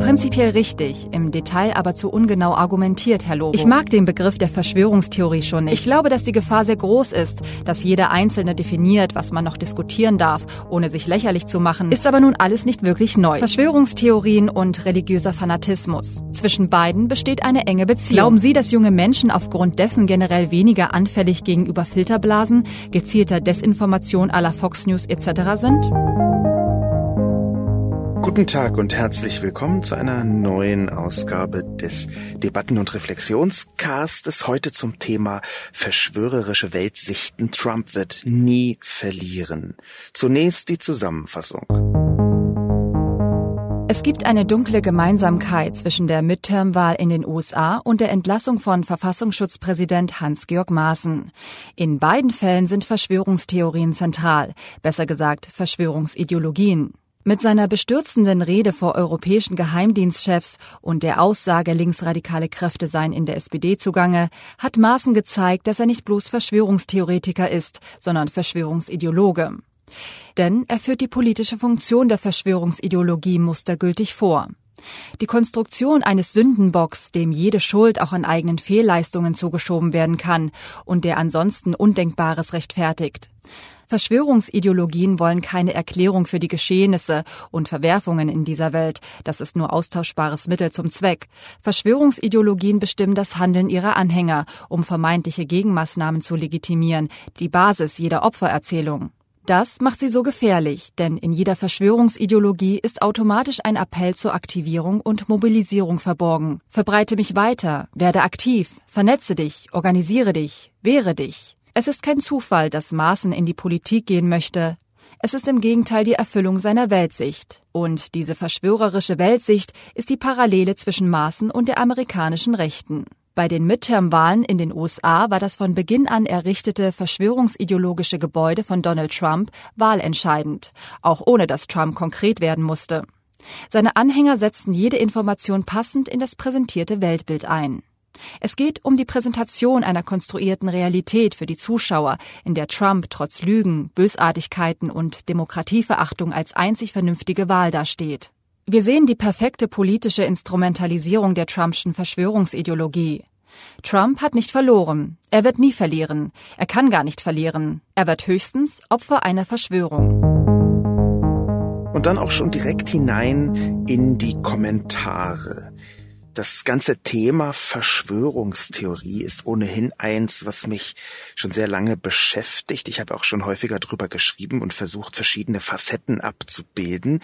Prinzipiell richtig, im Detail aber zu ungenau argumentiert, Herr Lobo. Ich mag den Begriff der Verschwörungstheorie schon nicht. Ich glaube, dass die Gefahr sehr groß ist, dass jeder Einzelne definiert, was man noch diskutieren darf, ohne sich lächerlich zu machen, ist aber nun alles nicht wirklich neu. Verschwörungstheorien und religiöser Fanatismus. Zwischen beiden besteht eine enge Beziehung. Glauben Sie, dass junge Menschen aufgrund dessen generell weniger anfällig gegenüber Filterblasen, gezielter Desinformation aller Fox News etc. sind? Guten Tag und herzlich willkommen zu einer neuen Ausgabe des Debatten- und Reflexionscastes. Heute zum Thema verschwörerische Weltsichten. Trump wird nie verlieren. Zunächst die Zusammenfassung. Es gibt eine dunkle Gemeinsamkeit zwischen der Midterm-Wahl in den USA und der Entlassung von Verfassungsschutzpräsident Hans-Georg Maaßen. In beiden Fällen sind Verschwörungstheorien zentral, besser gesagt Verschwörungsideologien. Mit seiner bestürzenden Rede vor europäischen Geheimdienstchefs und der Aussage, linksradikale Kräfte seien in der SPD zugange, hat Maaßen gezeigt, dass er nicht bloß Verschwörungstheoretiker ist, sondern Verschwörungsideologe. Denn er führt die politische Funktion der Verschwörungsideologie mustergültig vor. Die Konstruktion eines Sündenbocks, dem jede Schuld auch an eigenen Fehlleistungen zugeschoben werden kann und der ansonsten Undenkbares rechtfertigt. Verschwörungsideologien wollen keine Erklärung für die Geschehnisse und Verwerfungen in dieser Welt. Das ist nur austauschbares Mittel zum Zweck. Verschwörungsideologien bestimmen das Handeln ihrer Anhänger, um vermeintliche Gegenmaßnahmen zu legitimieren, die Basis jeder Opfererzählung. Das macht sie so gefährlich, denn in jeder Verschwörungsideologie ist automatisch ein Appell zur Aktivierung und Mobilisierung verborgen. Verbreite mich weiter, werde aktiv, vernetze dich, organisiere dich, wehre dich. Es ist kein Zufall, dass Maaßen in die Politik gehen möchte. Es ist im Gegenteil die Erfüllung seiner Weltsicht. Und diese verschwörerische Weltsicht ist die Parallele zwischen Maaßen und der amerikanischen Rechten. Bei den Midterm-Wahlen in den USA war das von Beginn an errichtete verschwörungsideologische Gebäude von Donald Trump wahlentscheidend, auch ohne dass Trump konkret werden musste. Seine Anhänger setzten jede Information passend in das präsentierte Weltbild ein. Es geht um die Präsentation einer konstruierten Realität für die Zuschauer, in der Trump trotz Lügen, Bösartigkeiten und Demokratieverachtung als einzig vernünftige Wahl dasteht. Wir sehen die perfekte politische Instrumentalisierung der Trumpschen Verschwörungsideologie. Trump hat nicht verloren. Er wird nie verlieren. Er kann gar nicht verlieren. Er wird höchstens Opfer einer Verschwörung. Und dann auch schon direkt hinein in die Kommentare. Das ganze Thema Verschwörungstheorie ist ohnehin eins, was mich schon sehr lange beschäftigt. Ich habe auch schon häufiger drüber geschrieben und versucht, verschiedene Facetten abzubilden.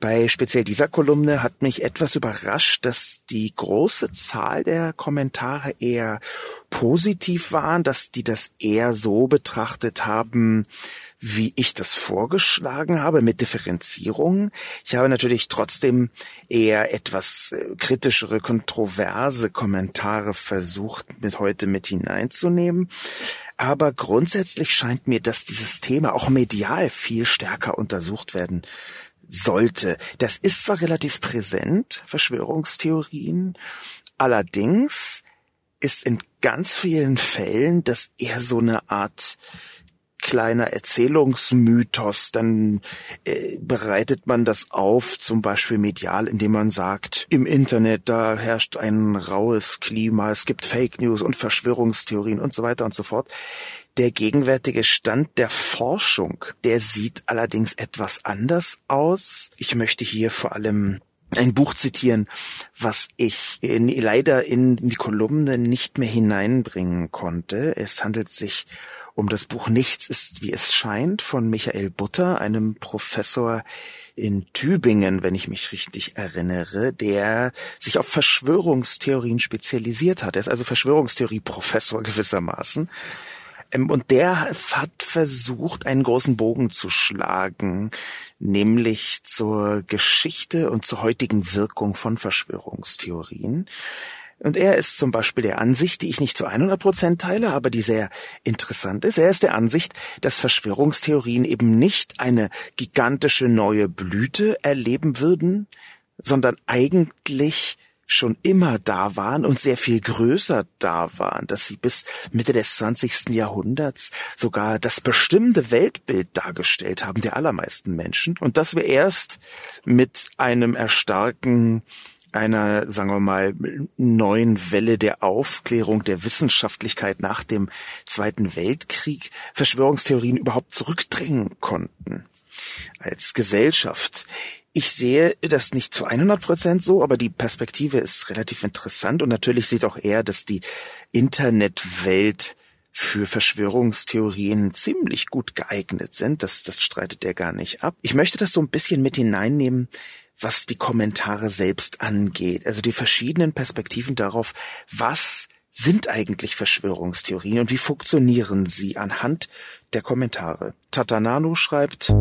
Bei speziell dieser Kolumne hat mich etwas überrascht, dass die große Zahl der Kommentare eher positiv waren, dass die das eher so betrachtet haben, wie ich das vorgeschlagen habe, mit Differenzierung. Ich habe natürlich trotzdem eher etwas äh, kritischere, kontroverse Kommentare versucht, mit heute mit hineinzunehmen. Aber grundsätzlich scheint mir, dass dieses Thema auch medial viel stärker untersucht werden sollte. Das ist zwar relativ präsent, Verschwörungstheorien, allerdings ist in ganz vielen Fällen das eher so eine Art kleiner Erzählungsmythos, dann äh, bereitet man das auf, zum Beispiel medial, indem man sagt, im Internet, da herrscht ein raues Klima, es gibt Fake News und Verschwörungstheorien und so weiter und so fort. Der gegenwärtige Stand der Forschung, der sieht allerdings etwas anders aus. Ich möchte hier vor allem ein Buch zitieren, was ich in, leider in die Kolumne nicht mehr hineinbringen konnte. Es handelt sich um das Buch Nichts ist, wie es scheint von Michael Butter, einem Professor in Tübingen, wenn ich mich richtig erinnere, der sich auf Verschwörungstheorien spezialisiert hat. Er ist also Verschwörungstheorie-Professor gewissermaßen. Ähm, und der hat versucht, einen großen Bogen zu schlagen, nämlich zur Geschichte und zur heutigen Wirkung von Verschwörungstheorien. Und er ist zum Beispiel der Ansicht, die ich nicht zu 100 Prozent teile, aber die sehr interessant ist. Er ist der Ansicht, dass Verschwörungstheorien eben nicht eine gigantische neue Blüte erleben würden, sondern eigentlich schon immer da waren und sehr viel größer da waren, dass sie bis Mitte des 20. Jahrhunderts sogar das bestimmte Weltbild dargestellt haben der allermeisten Menschen und dass wir erst mit einem Erstarken einer, sagen wir mal, neuen Welle der Aufklärung, der Wissenschaftlichkeit nach dem Zweiten Weltkrieg Verschwörungstheorien überhaupt zurückdrängen konnten als Gesellschaft. Ich sehe das nicht zu 100 Prozent so, aber die Perspektive ist relativ interessant und natürlich sieht auch er, dass die Internetwelt für Verschwörungstheorien ziemlich gut geeignet sind. Das, das streitet er gar nicht ab. Ich möchte das so ein bisschen mit hineinnehmen, was die Kommentare selbst angeht. Also die verschiedenen Perspektiven darauf, was sind eigentlich Verschwörungstheorien und wie funktionieren sie anhand der Kommentare. Tatanano schreibt,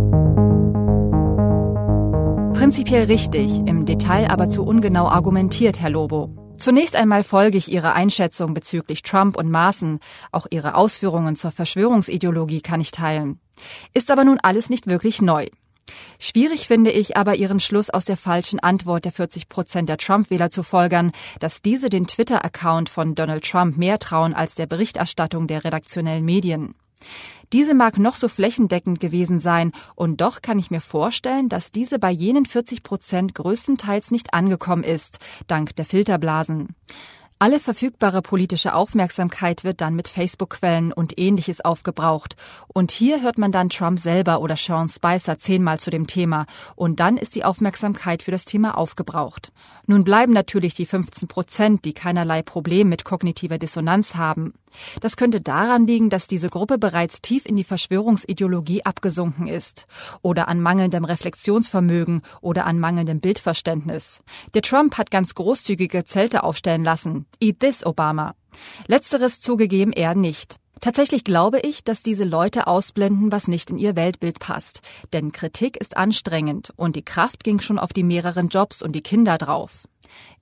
Prinzipiell richtig, im Detail aber zu ungenau argumentiert, Herr Lobo. Zunächst einmal folge ich Ihrer Einschätzung bezüglich Trump und Maßen. Auch Ihre Ausführungen zur Verschwörungsideologie kann ich teilen. Ist aber nun alles nicht wirklich neu. Schwierig finde ich aber Ihren Schluss aus der falschen Antwort der 40 Prozent der Trump-Wähler zu folgern, dass diese den Twitter-Account von Donald Trump mehr trauen als der Berichterstattung der redaktionellen Medien. Diese mag noch so flächendeckend gewesen sein, und doch kann ich mir vorstellen, dass diese bei jenen 40 Prozent größtenteils nicht angekommen ist, dank der Filterblasen. Alle verfügbare politische Aufmerksamkeit wird dann mit Facebook-Quellen und ähnliches aufgebraucht. Und hier hört man dann Trump selber oder Sean Spicer zehnmal zu dem Thema. Und dann ist die Aufmerksamkeit für das Thema aufgebraucht. Nun bleiben natürlich die 15 Prozent, die keinerlei Problem mit kognitiver Dissonanz haben. Das könnte daran liegen, dass diese Gruppe bereits tief in die Verschwörungsideologie abgesunken ist oder an mangelndem Reflexionsvermögen oder an mangelndem Bildverständnis. Der Trump hat ganz großzügige Zelte aufstellen lassen. Eat this, Obama. Letzteres zugegeben er nicht. Tatsächlich glaube ich, dass diese Leute ausblenden, was nicht in ihr Weltbild passt. Denn Kritik ist anstrengend und die Kraft ging schon auf die mehreren Jobs und die Kinder drauf.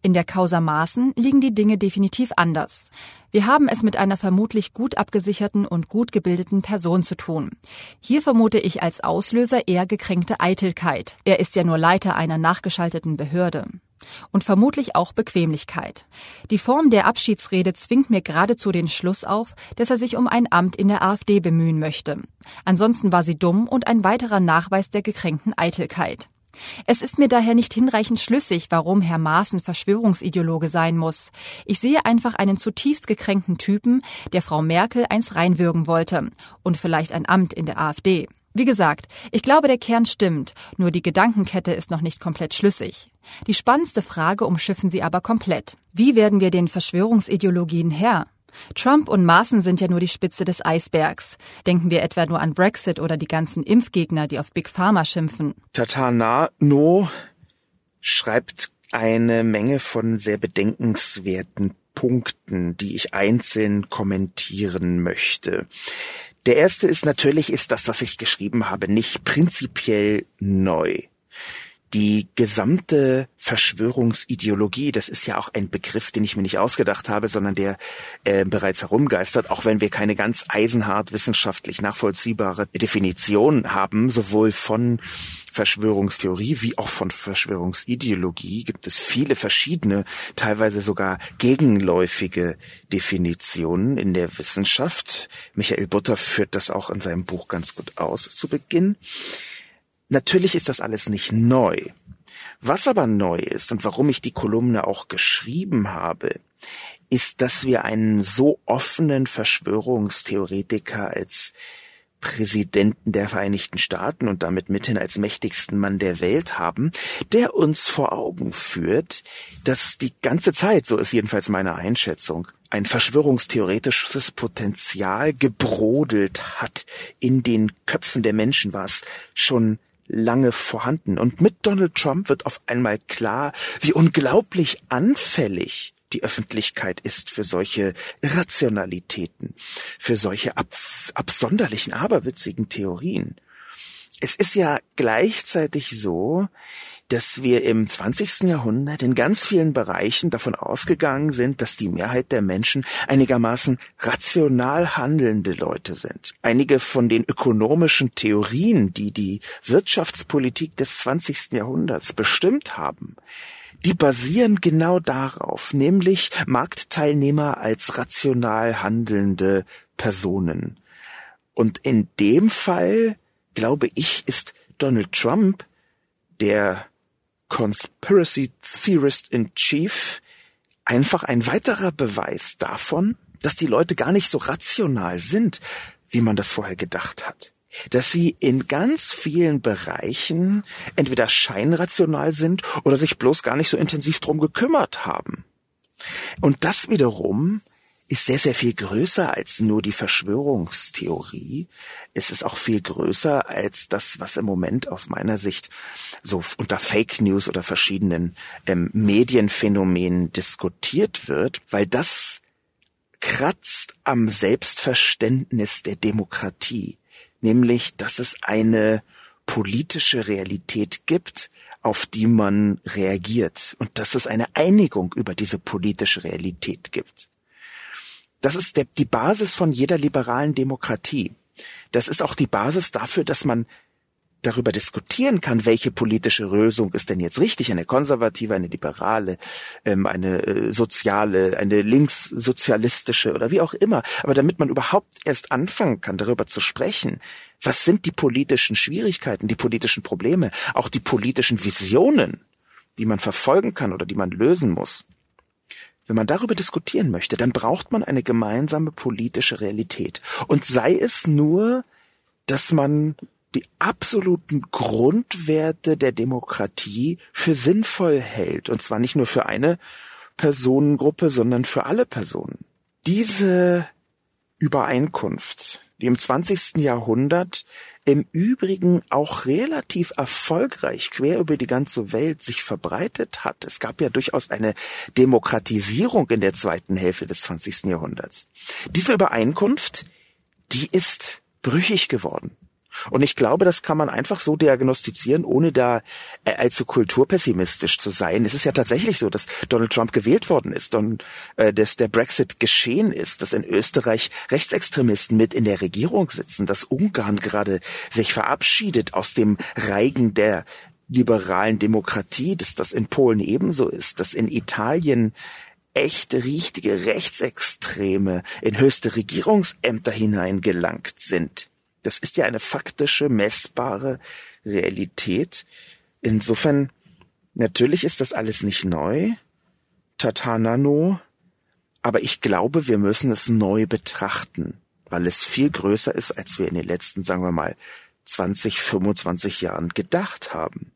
In der Causa Maaßen liegen die Dinge definitiv anders. Wir haben es mit einer vermutlich gut abgesicherten und gut gebildeten Person zu tun. Hier vermute ich als Auslöser eher gekränkte Eitelkeit. Er ist ja nur Leiter einer nachgeschalteten Behörde. Und vermutlich auch Bequemlichkeit. Die Form der Abschiedsrede zwingt mir geradezu den Schluss auf, dass er sich um ein Amt in der AfD bemühen möchte. Ansonsten war sie dumm und ein weiterer Nachweis der gekränkten Eitelkeit. Es ist mir daher nicht hinreichend schlüssig, warum Herr Maaßen Verschwörungsideologe sein muss. Ich sehe einfach einen zutiefst gekränkten Typen, der Frau Merkel eins reinwürgen wollte und vielleicht ein Amt in der AfD. Wie gesagt, ich glaube, der Kern stimmt, nur die Gedankenkette ist noch nicht komplett schlüssig. Die spannendste Frage umschiffen sie aber komplett. Wie werden wir den Verschwörungsideologien Herr? Trump und Maaßen sind ja nur die Spitze des Eisbergs. Denken wir etwa nur an Brexit oder die ganzen Impfgegner, die auf Big Pharma schimpfen. Tatanano schreibt eine Menge von sehr bedenkenswerten Punkten, die ich einzeln kommentieren möchte. Der erste ist natürlich, ist das, was ich geschrieben habe, nicht prinzipiell neu die gesamte Verschwörungsideologie, das ist ja auch ein Begriff, den ich mir nicht ausgedacht habe, sondern der äh, bereits herumgeistert, auch wenn wir keine ganz eisenhart wissenschaftlich nachvollziehbare Definition haben, sowohl von Verschwörungstheorie wie auch von Verschwörungsideologie gibt es viele verschiedene, teilweise sogar gegenläufige Definitionen in der Wissenschaft. Michael Butter führt das auch in seinem Buch ganz gut aus zu Beginn. Natürlich ist das alles nicht neu. Was aber neu ist und warum ich die Kolumne auch geschrieben habe, ist, dass wir einen so offenen Verschwörungstheoretiker als Präsidenten der Vereinigten Staaten und damit mithin als mächtigsten Mann der Welt haben, der uns vor Augen führt, dass die ganze Zeit, so ist jedenfalls meine Einschätzung, ein verschwörungstheoretisches Potenzial gebrodelt hat in den Köpfen der Menschen, war es schon lange vorhanden. Und mit Donald Trump wird auf einmal klar, wie unglaublich anfällig die Öffentlichkeit ist für solche Irrationalitäten, für solche ab absonderlichen, aberwitzigen Theorien. Es ist ja gleichzeitig so, dass wir im 20. Jahrhundert in ganz vielen Bereichen davon ausgegangen sind, dass die Mehrheit der Menschen einigermaßen rational handelnde Leute sind. Einige von den ökonomischen Theorien, die die Wirtschaftspolitik des 20. Jahrhunderts bestimmt haben, die basieren genau darauf, nämlich Marktteilnehmer als rational handelnde Personen. Und in dem Fall, glaube ich, ist Donald Trump der Conspiracy Theorist in Chief einfach ein weiterer Beweis davon, dass die Leute gar nicht so rational sind, wie man das vorher gedacht hat. Dass sie in ganz vielen Bereichen entweder scheinrational sind oder sich bloß gar nicht so intensiv drum gekümmert haben. Und das wiederum ist sehr, sehr viel größer als nur die Verschwörungstheorie. Es ist auch viel größer als das, was im Moment aus meiner Sicht so unter Fake News oder verschiedenen ähm, Medienphänomenen diskutiert wird, weil das kratzt am Selbstverständnis der Demokratie, nämlich, dass es eine politische Realität gibt, auf die man reagiert und dass es eine Einigung über diese politische Realität gibt. Das ist der, die Basis von jeder liberalen Demokratie. Das ist auch die Basis dafür, dass man darüber diskutieren kann, welche politische Lösung ist denn jetzt richtig, eine konservative, eine liberale, ähm, eine äh, soziale, eine linkssozialistische oder wie auch immer. Aber damit man überhaupt erst anfangen kann, darüber zu sprechen, was sind die politischen Schwierigkeiten, die politischen Probleme, auch die politischen Visionen, die man verfolgen kann oder die man lösen muss, wenn man darüber diskutieren möchte, dann braucht man eine gemeinsame politische Realität. Und sei es nur, dass man die absoluten Grundwerte der Demokratie für sinnvoll hält. Und zwar nicht nur für eine Personengruppe, sondern für alle Personen. Diese Übereinkunft, die im 20. Jahrhundert im Übrigen auch relativ erfolgreich quer über die ganze Welt sich verbreitet hat. Es gab ja durchaus eine Demokratisierung in der zweiten Hälfte des 20. Jahrhunderts. Diese Übereinkunft, die ist brüchig geworden. Und ich glaube, das kann man einfach so diagnostizieren, ohne da äh, allzu kulturpessimistisch zu sein. Es ist ja tatsächlich so, dass Donald Trump gewählt worden ist und äh, dass der Brexit geschehen ist, dass in Österreich Rechtsextremisten mit in der Regierung sitzen, dass Ungarn gerade sich verabschiedet aus dem Reigen der liberalen Demokratie, dass das in Polen ebenso ist, dass in Italien echte, richtige Rechtsextreme in höchste Regierungsämter hineingelangt sind. Das ist ja eine faktische, messbare Realität. Insofern, natürlich ist das alles nicht neu. Tatanano. Aber ich glaube, wir müssen es neu betrachten, weil es viel größer ist, als wir in den letzten, sagen wir mal, 20, 25 Jahren gedacht haben.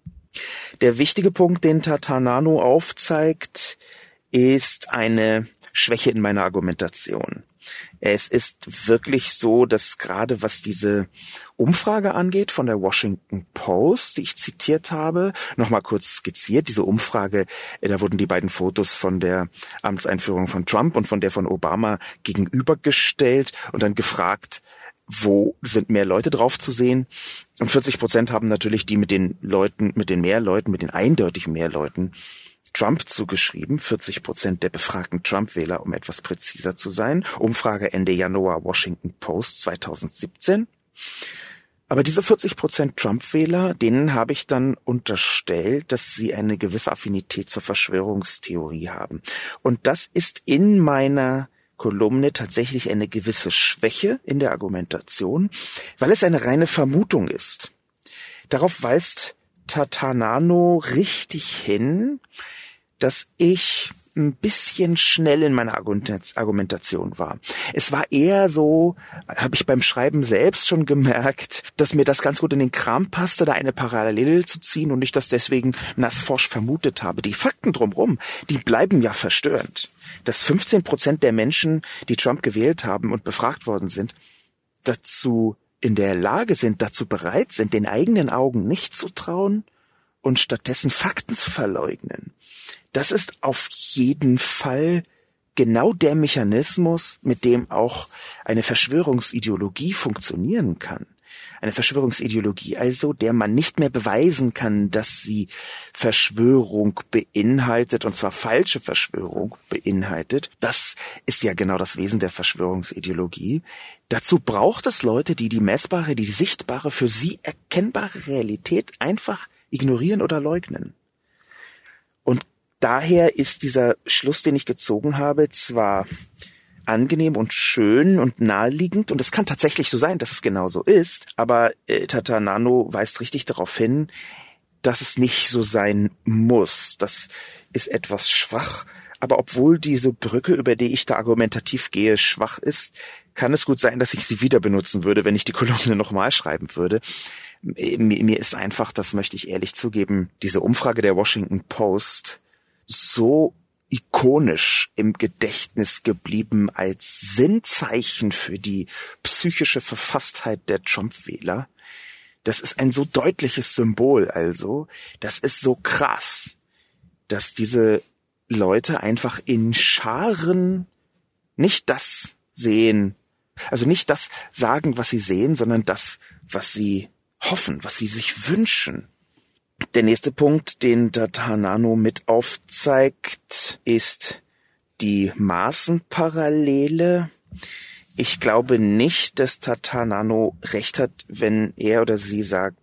Der wichtige Punkt, den Tatanano aufzeigt, ist eine Schwäche in meiner Argumentation. Es ist wirklich so, dass gerade was diese Umfrage angeht von der Washington Post, die ich zitiert habe, nochmal kurz skizziert, diese Umfrage, äh, da wurden die beiden Fotos von der Amtseinführung von Trump und von der von Obama gegenübergestellt und dann gefragt, wo sind mehr Leute drauf zu sehen? Und 40 Prozent haben natürlich die mit den Leuten, mit den mehr Leuten, mit den eindeutig mehr Leuten Trump zugeschrieben, 40 Prozent der befragten Trump-Wähler, um etwas präziser zu sein. Umfrage Ende Januar Washington Post 2017. Aber diese 40 Prozent Trump-Wähler, denen habe ich dann unterstellt, dass sie eine gewisse Affinität zur Verschwörungstheorie haben. Und das ist in meiner Kolumne tatsächlich eine gewisse Schwäche in der Argumentation, weil es eine reine Vermutung ist. Darauf weist Tatanano richtig hin, dass ich ein bisschen schnell in meiner Argumentation war. Es war eher so, habe ich beim Schreiben selbst schon gemerkt, dass mir das ganz gut in den Kram passte, da eine Parallele zu ziehen und ich das deswegen nassforsch vermutet habe. Die Fakten drumherum, die bleiben ja verstörend. Dass 15 Prozent der Menschen, die Trump gewählt haben und befragt worden sind, dazu in der Lage sind, dazu bereit sind, den eigenen Augen nicht zu trauen und stattdessen Fakten zu verleugnen das ist auf jeden Fall genau der Mechanismus, mit dem auch eine Verschwörungsideologie funktionieren kann. Eine Verschwörungsideologie also, der man nicht mehr beweisen kann, dass sie Verschwörung beinhaltet, und zwar falsche Verschwörung beinhaltet. Das ist ja genau das Wesen der Verschwörungsideologie. Dazu braucht es Leute, die die messbare, die sichtbare, für sie erkennbare Realität einfach ignorieren oder leugnen. Und daher ist dieser Schluss, den ich gezogen habe, zwar angenehm und schön und naheliegend und es kann tatsächlich so sein, dass es genau so ist, aber äh, Tata Nano weist richtig darauf hin, dass es nicht so sein muss. Das ist etwas schwach, aber obwohl diese Brücke, über die ich da argumentativ gehe, schwach ist, kann es gut sein, dass ich sie wieder benutzen würde, wenn ich die Kolumne nochmal schreiben würde. Mir, mir ist einfach, das möchte ich ehrlich zugeben, diese Umfrage der Washington Post so ikonisch im Gedächtnis geblieben als Sinnzeichen für die psychische Verfasstheit der Trump-Wähler. Das ist ein so deutliches Symbol also. Das ist so krass, dass diese Leute einfach in Scharen nicht das sehen, also nicht das sagen, was sie sehen, sondern das, was sie hoffen, was sie sich wünschen. Der nächste Punkt, den Datanano mit aufzeigt, ist die Maßenparallele. Ich glaube nicht, dass Tatanano recht hat, wenn er oder sie sagt,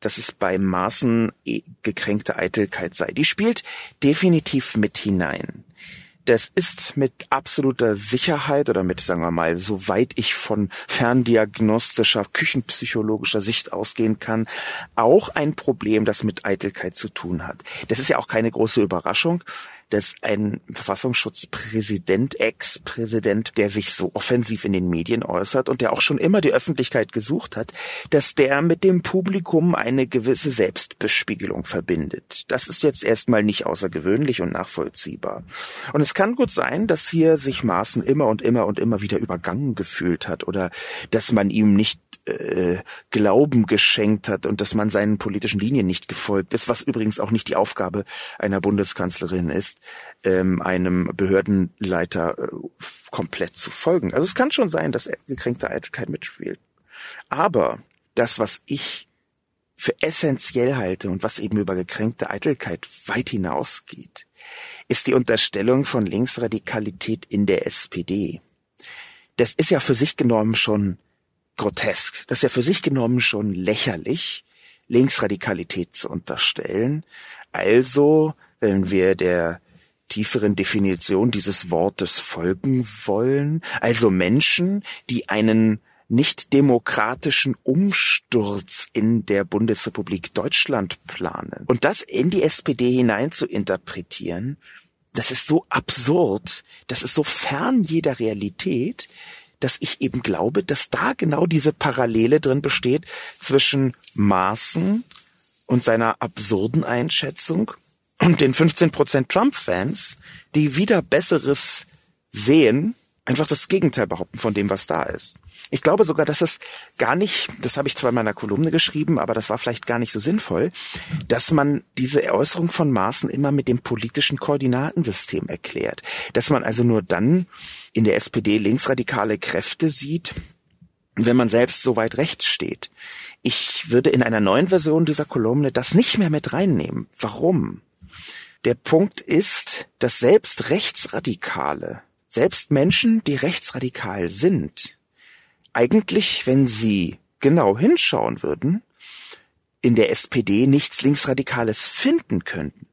dass es bei Maßen eh gekränkte Eitelkeit sei. Die spielt definitiv mit hinein das ist mit absoluter Sicherheit oder mit, sagen wir mal, soweit ich von ferndiagnostischer, küchenpsychologischer Sicht ausgehen kann, auch ein Problem, das mit Eitelkeit zu tun hat. Das ist ja auch keine große Überraschung dass ein Verfassungsschutzpräsident, Ex-Präsident, der sich so offensiv in den Medien äußert und der auch schon immer die Öffentlichkeit gesucht hat, dass der mit dem Publikum eine gewisse Selbstbespiegelung verbindet. Das ist jetzt erstmal nicht außergewöhnlich und nachvollziehbar. Und es kann gut sein, dass hier sich Maaßen immer und immer und immer wieder übergangen gefühlt hat oder dass man ihm nicht äh, Glauben geschenkt hat und dass man seinen politischen Linien nicht gefolgt ist, was übrigens auch nicht die Aufgabe einer Bundeskanzlerin ist, ähm, einem Behördenleiter äh, komplett zu folgen. Also es kann schon sein, dass gekränkte Eitelkeit mitspielt. Aber das, was ich für essentiell halte und was eben über gekränkte Eitelkeit weit hinausgeht, ist die Unterstellung von Linksradikalität in der SPD. Das ist ja für sich genommen schon grotesk. Das ist ja für sich genommen schon lächerlich, Linksradikalität zu unterstellen. Also, wenn wir der tieferen Definition dieses Wortes folgen wollen, also Menschen, die einen nicht demokratischen Umsturz in der Bundesrepublik Deutschland planen. Und das in die SPD hinein zu interpretieren, das ist so absurd, das ist so fern jeder Realität, dass ich eben glaube, dass da genau diese Parallele drin besteht zwischen Maßen und seiner absurden Einschätzung und den 15% Trump-Fans, die wieder Besseres sehen, einfach das Gegenteil behaupten von dem, was da ist. Ich glaube sogar, dass es gar nicht, das habe ich zwar in meiner Kolumne geschrieben, aber das war vielleicht gar nicht so sinnvoll, dass man diese Äußerung von Maßen immer mit dem politischen Koordinatensystem erklärt. Dass man also nur dann in der SPD linksradikale Kräfte sieht, wenn man selbst so weit rechts steht. Ich würde in einer neuen Version dieser Kolumne das nicht mehr mit reinnehmen. Warum? Der Punkt ist, dass selbst Rechtsradikale, selbst Menschen, die rechtsradikal sind, eigentlich, wenn Sie genau hinschauen würden, in der SPD nichts Linksradikales finden könnten.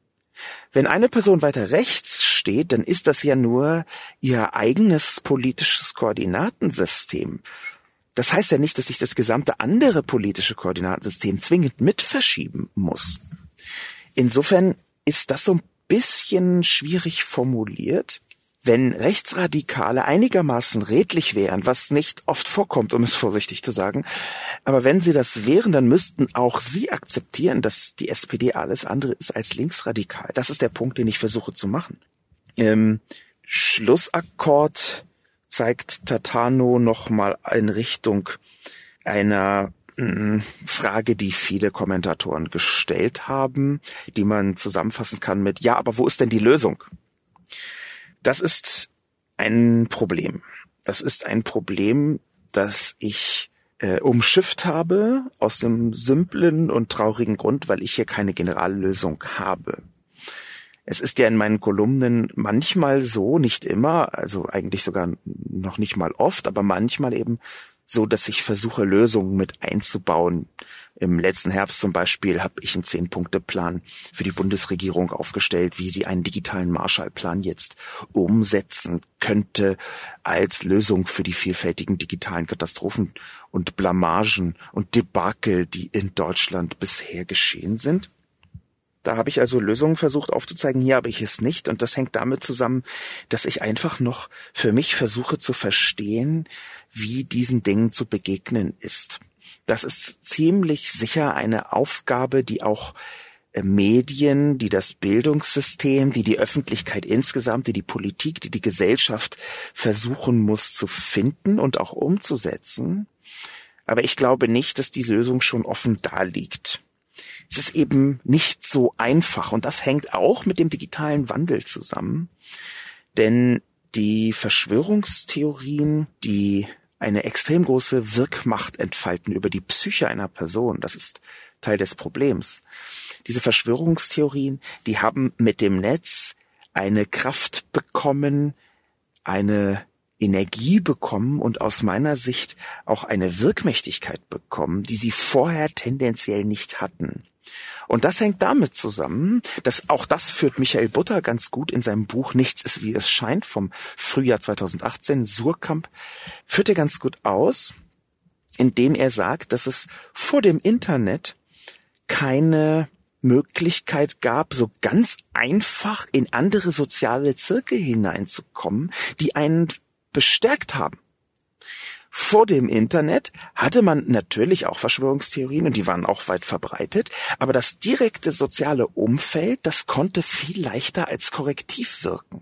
Wenn eine Person weiter rechts steht, dann ist das ja nur ihr eigenes politisches Koordinatensystem. Das heißt ja nicht, dass sich das gesamte andere politische Koordinatensystem zwingend mit verschieben muss. Insofern ist das so ein bisschen schwierig formuliert wenn Rechtsradikale einigermaßen redlich wären, was nicht oft vorkommt, um es vorsichtig zu sagen, aber wenn sie das wären, dann müssten auch sie akzeptieren, dass die SPD alles andere ist als linksradikal. Das ist der Punkt, den ich versuche zu machen. Ähm, Schlussakkord zeigt Tatano nochmal in Richtung einer mm, Frage, die viele Kommentatoren gestellt haben, die man zusammenfassen kann mit, ja, aber wo ist denn die Lösung? Das ist ein Problem. Das ist ein Problem, das ich äh, umschifft habe, aus dem simplen und traurigen Grund, weil ich hier keine Generallösung habe. Es ist ja in meinen Kolumnen manchmal so, nicht immer, also eigentlich sogar noch nicht mal oft, aber manchmal eben so, dass ich versuche, Lösungen mit einzubauen. Im letzten Herbst zum Beispiel habe ich einen Zehn-Punkte-Plan für die Bundesregierung aufgestellt, wie sie einen digitalen Marshallplan jetzt umsetzen könnte als Lösung für die vielfältigen digitalen Katastrophen und Blamagen und Debakel, die in Deutschland bisher geschehen sind. Da habe ich also Lösungen versucht aufzuzeigen, hier habe ich es nicht. Und das hängt damit zusammen, dass ich einfach noch für mich versuche zu verstehen, wie diesen Dingen zu begegnen ist. Das ist ziemlich sicher eine Aufgabe, die auch äh, Medien, die das Bildungssystem, die die Öffentlichkeit insgesamt, die die Politik, die die Gesellschaft versuchen muss zu finden und auch umzusetzen. Aber ich glaube nicht, dass die Lösung schon offen da liegt es ist eben nicht so einfach. Und das hängt auch mit dem digitalen Wandel zusammen. Denn die Verschwörungstheorien, die eine extrem große Wirkmacht entfalten über die Psyche einer Person, das ist Teil des Problems. Diese Verschwörungstheorien, die haben mit dem Netz eine Kraft bekommen, eine Energie bekommen und aus meiner Sicht auch eine Wirkmächtigkeit bekommen, die sie vorher tendenziell nicht hatten. Und das hängt damit zusammen, dass auch das führt Michael Butter ganz gut in seinem Buch Nichts ist wie es scheint vom Frühjahr 2018, Surkamp, führt er ganz gut aus, indem er sagt, dass es vor dem Internet keine Möglichkeit gab, so ganz einfach in andere soziale Zirkel hineinzukommen, die einen bestärkt haben. Vor dem Internet hatte man natürlich auch Verschwörungstheorien und die waren auch weit verbreitet, aber das direkte soziale Umfeld, das konnte viel leichter als Korrektiv wirken.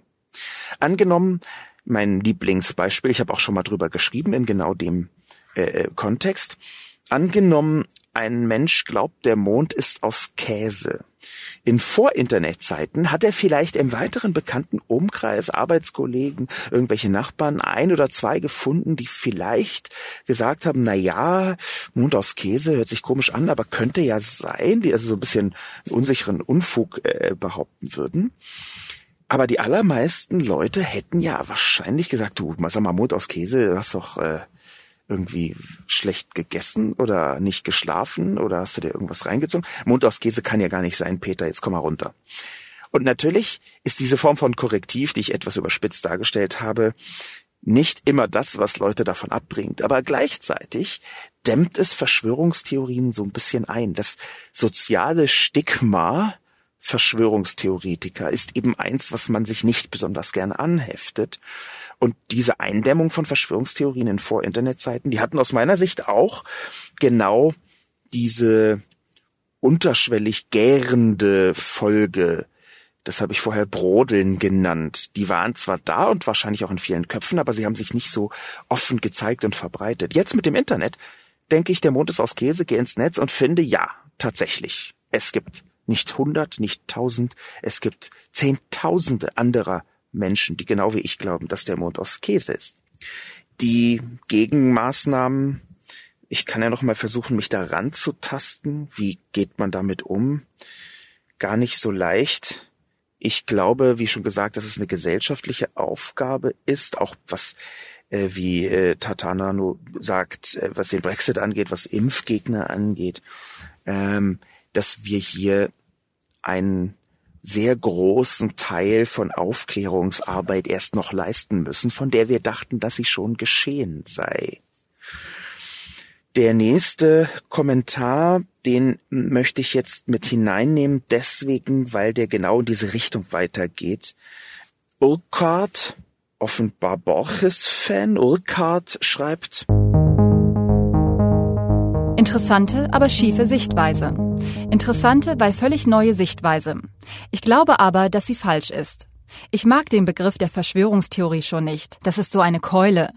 Angenommen, mein Lieblingsbeispiel, ich habe auch schon mal drüber geschrieben in genau dem äh, äh Kontext, angenommen, ein Mensch glaubt, der Mond ist aus Käse. In Vor-Internet-Zeiten hat er vielleicht im weiteren bekannten Umkreis, Arbeitskollegen, irgendwelche Nachbarn, ein oder zwei gefunden, die vielleicht gesagt haben, na ja, Mond aus Käse hört sich komisch an, aber könnte ja sein, die also so ein bisschen unsicheren Unfug äh, behaupten würden. Aber die allermeisten Leute hätten ja wahrscheinlich gesagt, du, sag mal, Mond aus Käse, das ist doch äh, irgendwie schlecht gegessen oder nicht geschlafen oder hast du dir irgendwas reingezogen? Mund aus Käse kann ja gar nicht sein, Peter, jetzt komm mal runter. Und natürlich ist diese Form von Korrektiv, die ich etwas überspitzt dargestellt habe, nicht immer das, was Leute davon abbringt, aber gleichzeitig dämmt es Verschwörungstheorien so ein bisschen ein. Das soziale Stigma Verschwörungstheoretiker ist eben eins, was man sich nicht besonders gern anheftet. Und diese Eindämmung von Verschwörungstheorien in Vor-Internet-Zeiten, die hatten aus meiner Sicht auch genau diese unterschwellig gärende Folge, das habe ich vorher Brodeln genannt. Die waren zwar da und wahrscheinlich auch in vielen Köpfen, aber sie haben sich nicht so offen gezeigt und verbreitet. Jetzt mit dem Internet denke ich, der Mond ist aus Käse, gehe ins Netz und finde, ja, tatsächlich, es gibt nicht hundert, nicht tausend, es gibt zehntausende anderer Menschen, die genau wie ich glauben, dass der Mond aus Käse ist. Die Gegenmaßnahmen, ich kann ja noch mal versuchen, mich da ranzutasten. Wie geht man damit um? Gar nicht so leicht. Ich glaube, wie schon gesagt, dass es eine gesellschaftliche Aufgabe ist, auch was äh, wie äh, Tatanano sagt, äh, was den Brexit angeht, was Impfgegner angeht, ähm, dass wir hier einen sehr großen Teil von Aufklärungsarbeit erst noch leisten müssen, von der wir dachten, dass sie schon geschehen sei. Der nächste Kommentar, den möchte ich jetzt mit hineinnehmen, deswegen, weil der genau in diese Richtung weitergeht. Urquhart, offenbar Borges-Fan, Urquhart schreibt, Interessante, aber schiefe Sichtweise. Interessante, weil völlig neue Sichtweise. Ich glaube aber, dass sie falsch ist. Ich mag den Begriff der Verschwörungstheorie schon nicht. Das ist so eine Keule.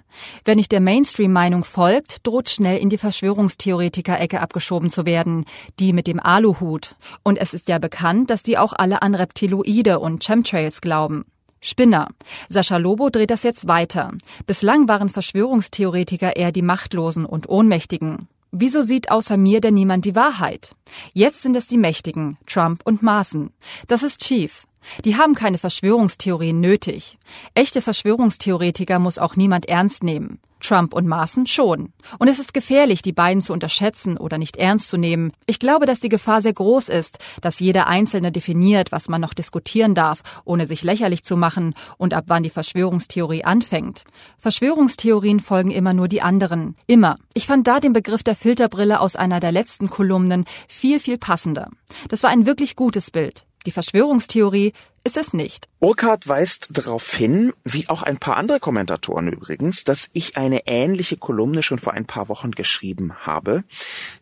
Wer nicht der Mainstream-Meinung folgt, droht schnell in die Verschwörungstheoretiker-Ecke abgeschoben zu werden, die mit dem Aluhut. Und es ist ja bekannt, dass die auch alle an Reptiloide und Chemtrails glauben. Spinner. Sascha Lobo dreht das jetzt weiter. Bislang waren Verschwörungstheoretiker eher die Machtlosen und Ohnmächtigen. Wieso sieht außer mir denn niemand die Wahrheit? Jetzt sind es die Mächtigen, Trump und Maaßen. Das ist schief. Die haben keine Verschwörungstheorien nötig. Echte Verschwörungstheoretiker muss auch niemand ernst nehmen. Trump und Maaßen schon. Und es ist gefährlich, die beiden zu unterschätzen oder nicht ernst zu nehmen. Ich glaube, dass die Gefahr sehr groß ist, dass jeder Einzelne definiert, was man noch diskutieren darf, ohne sich lächerlich zu machen und ab wann die Verschwörungstheorie anfängt. Verschwörungstheorien folgen immer nur die anderen. Immer. Ich fand da den Begriff der Filterbrille aus einer der letzten Kolumnen viel, viel passender. Das war ein wirklich gutes Bild. Die Verschwörungstheorie ist es nicht. Urquhart weist darauf hin, wie auch ein paar andere Kommentatoren übrigens, dass ich eine ähnliche Kolumne schon vor ein paar Wochen geschrieben habe,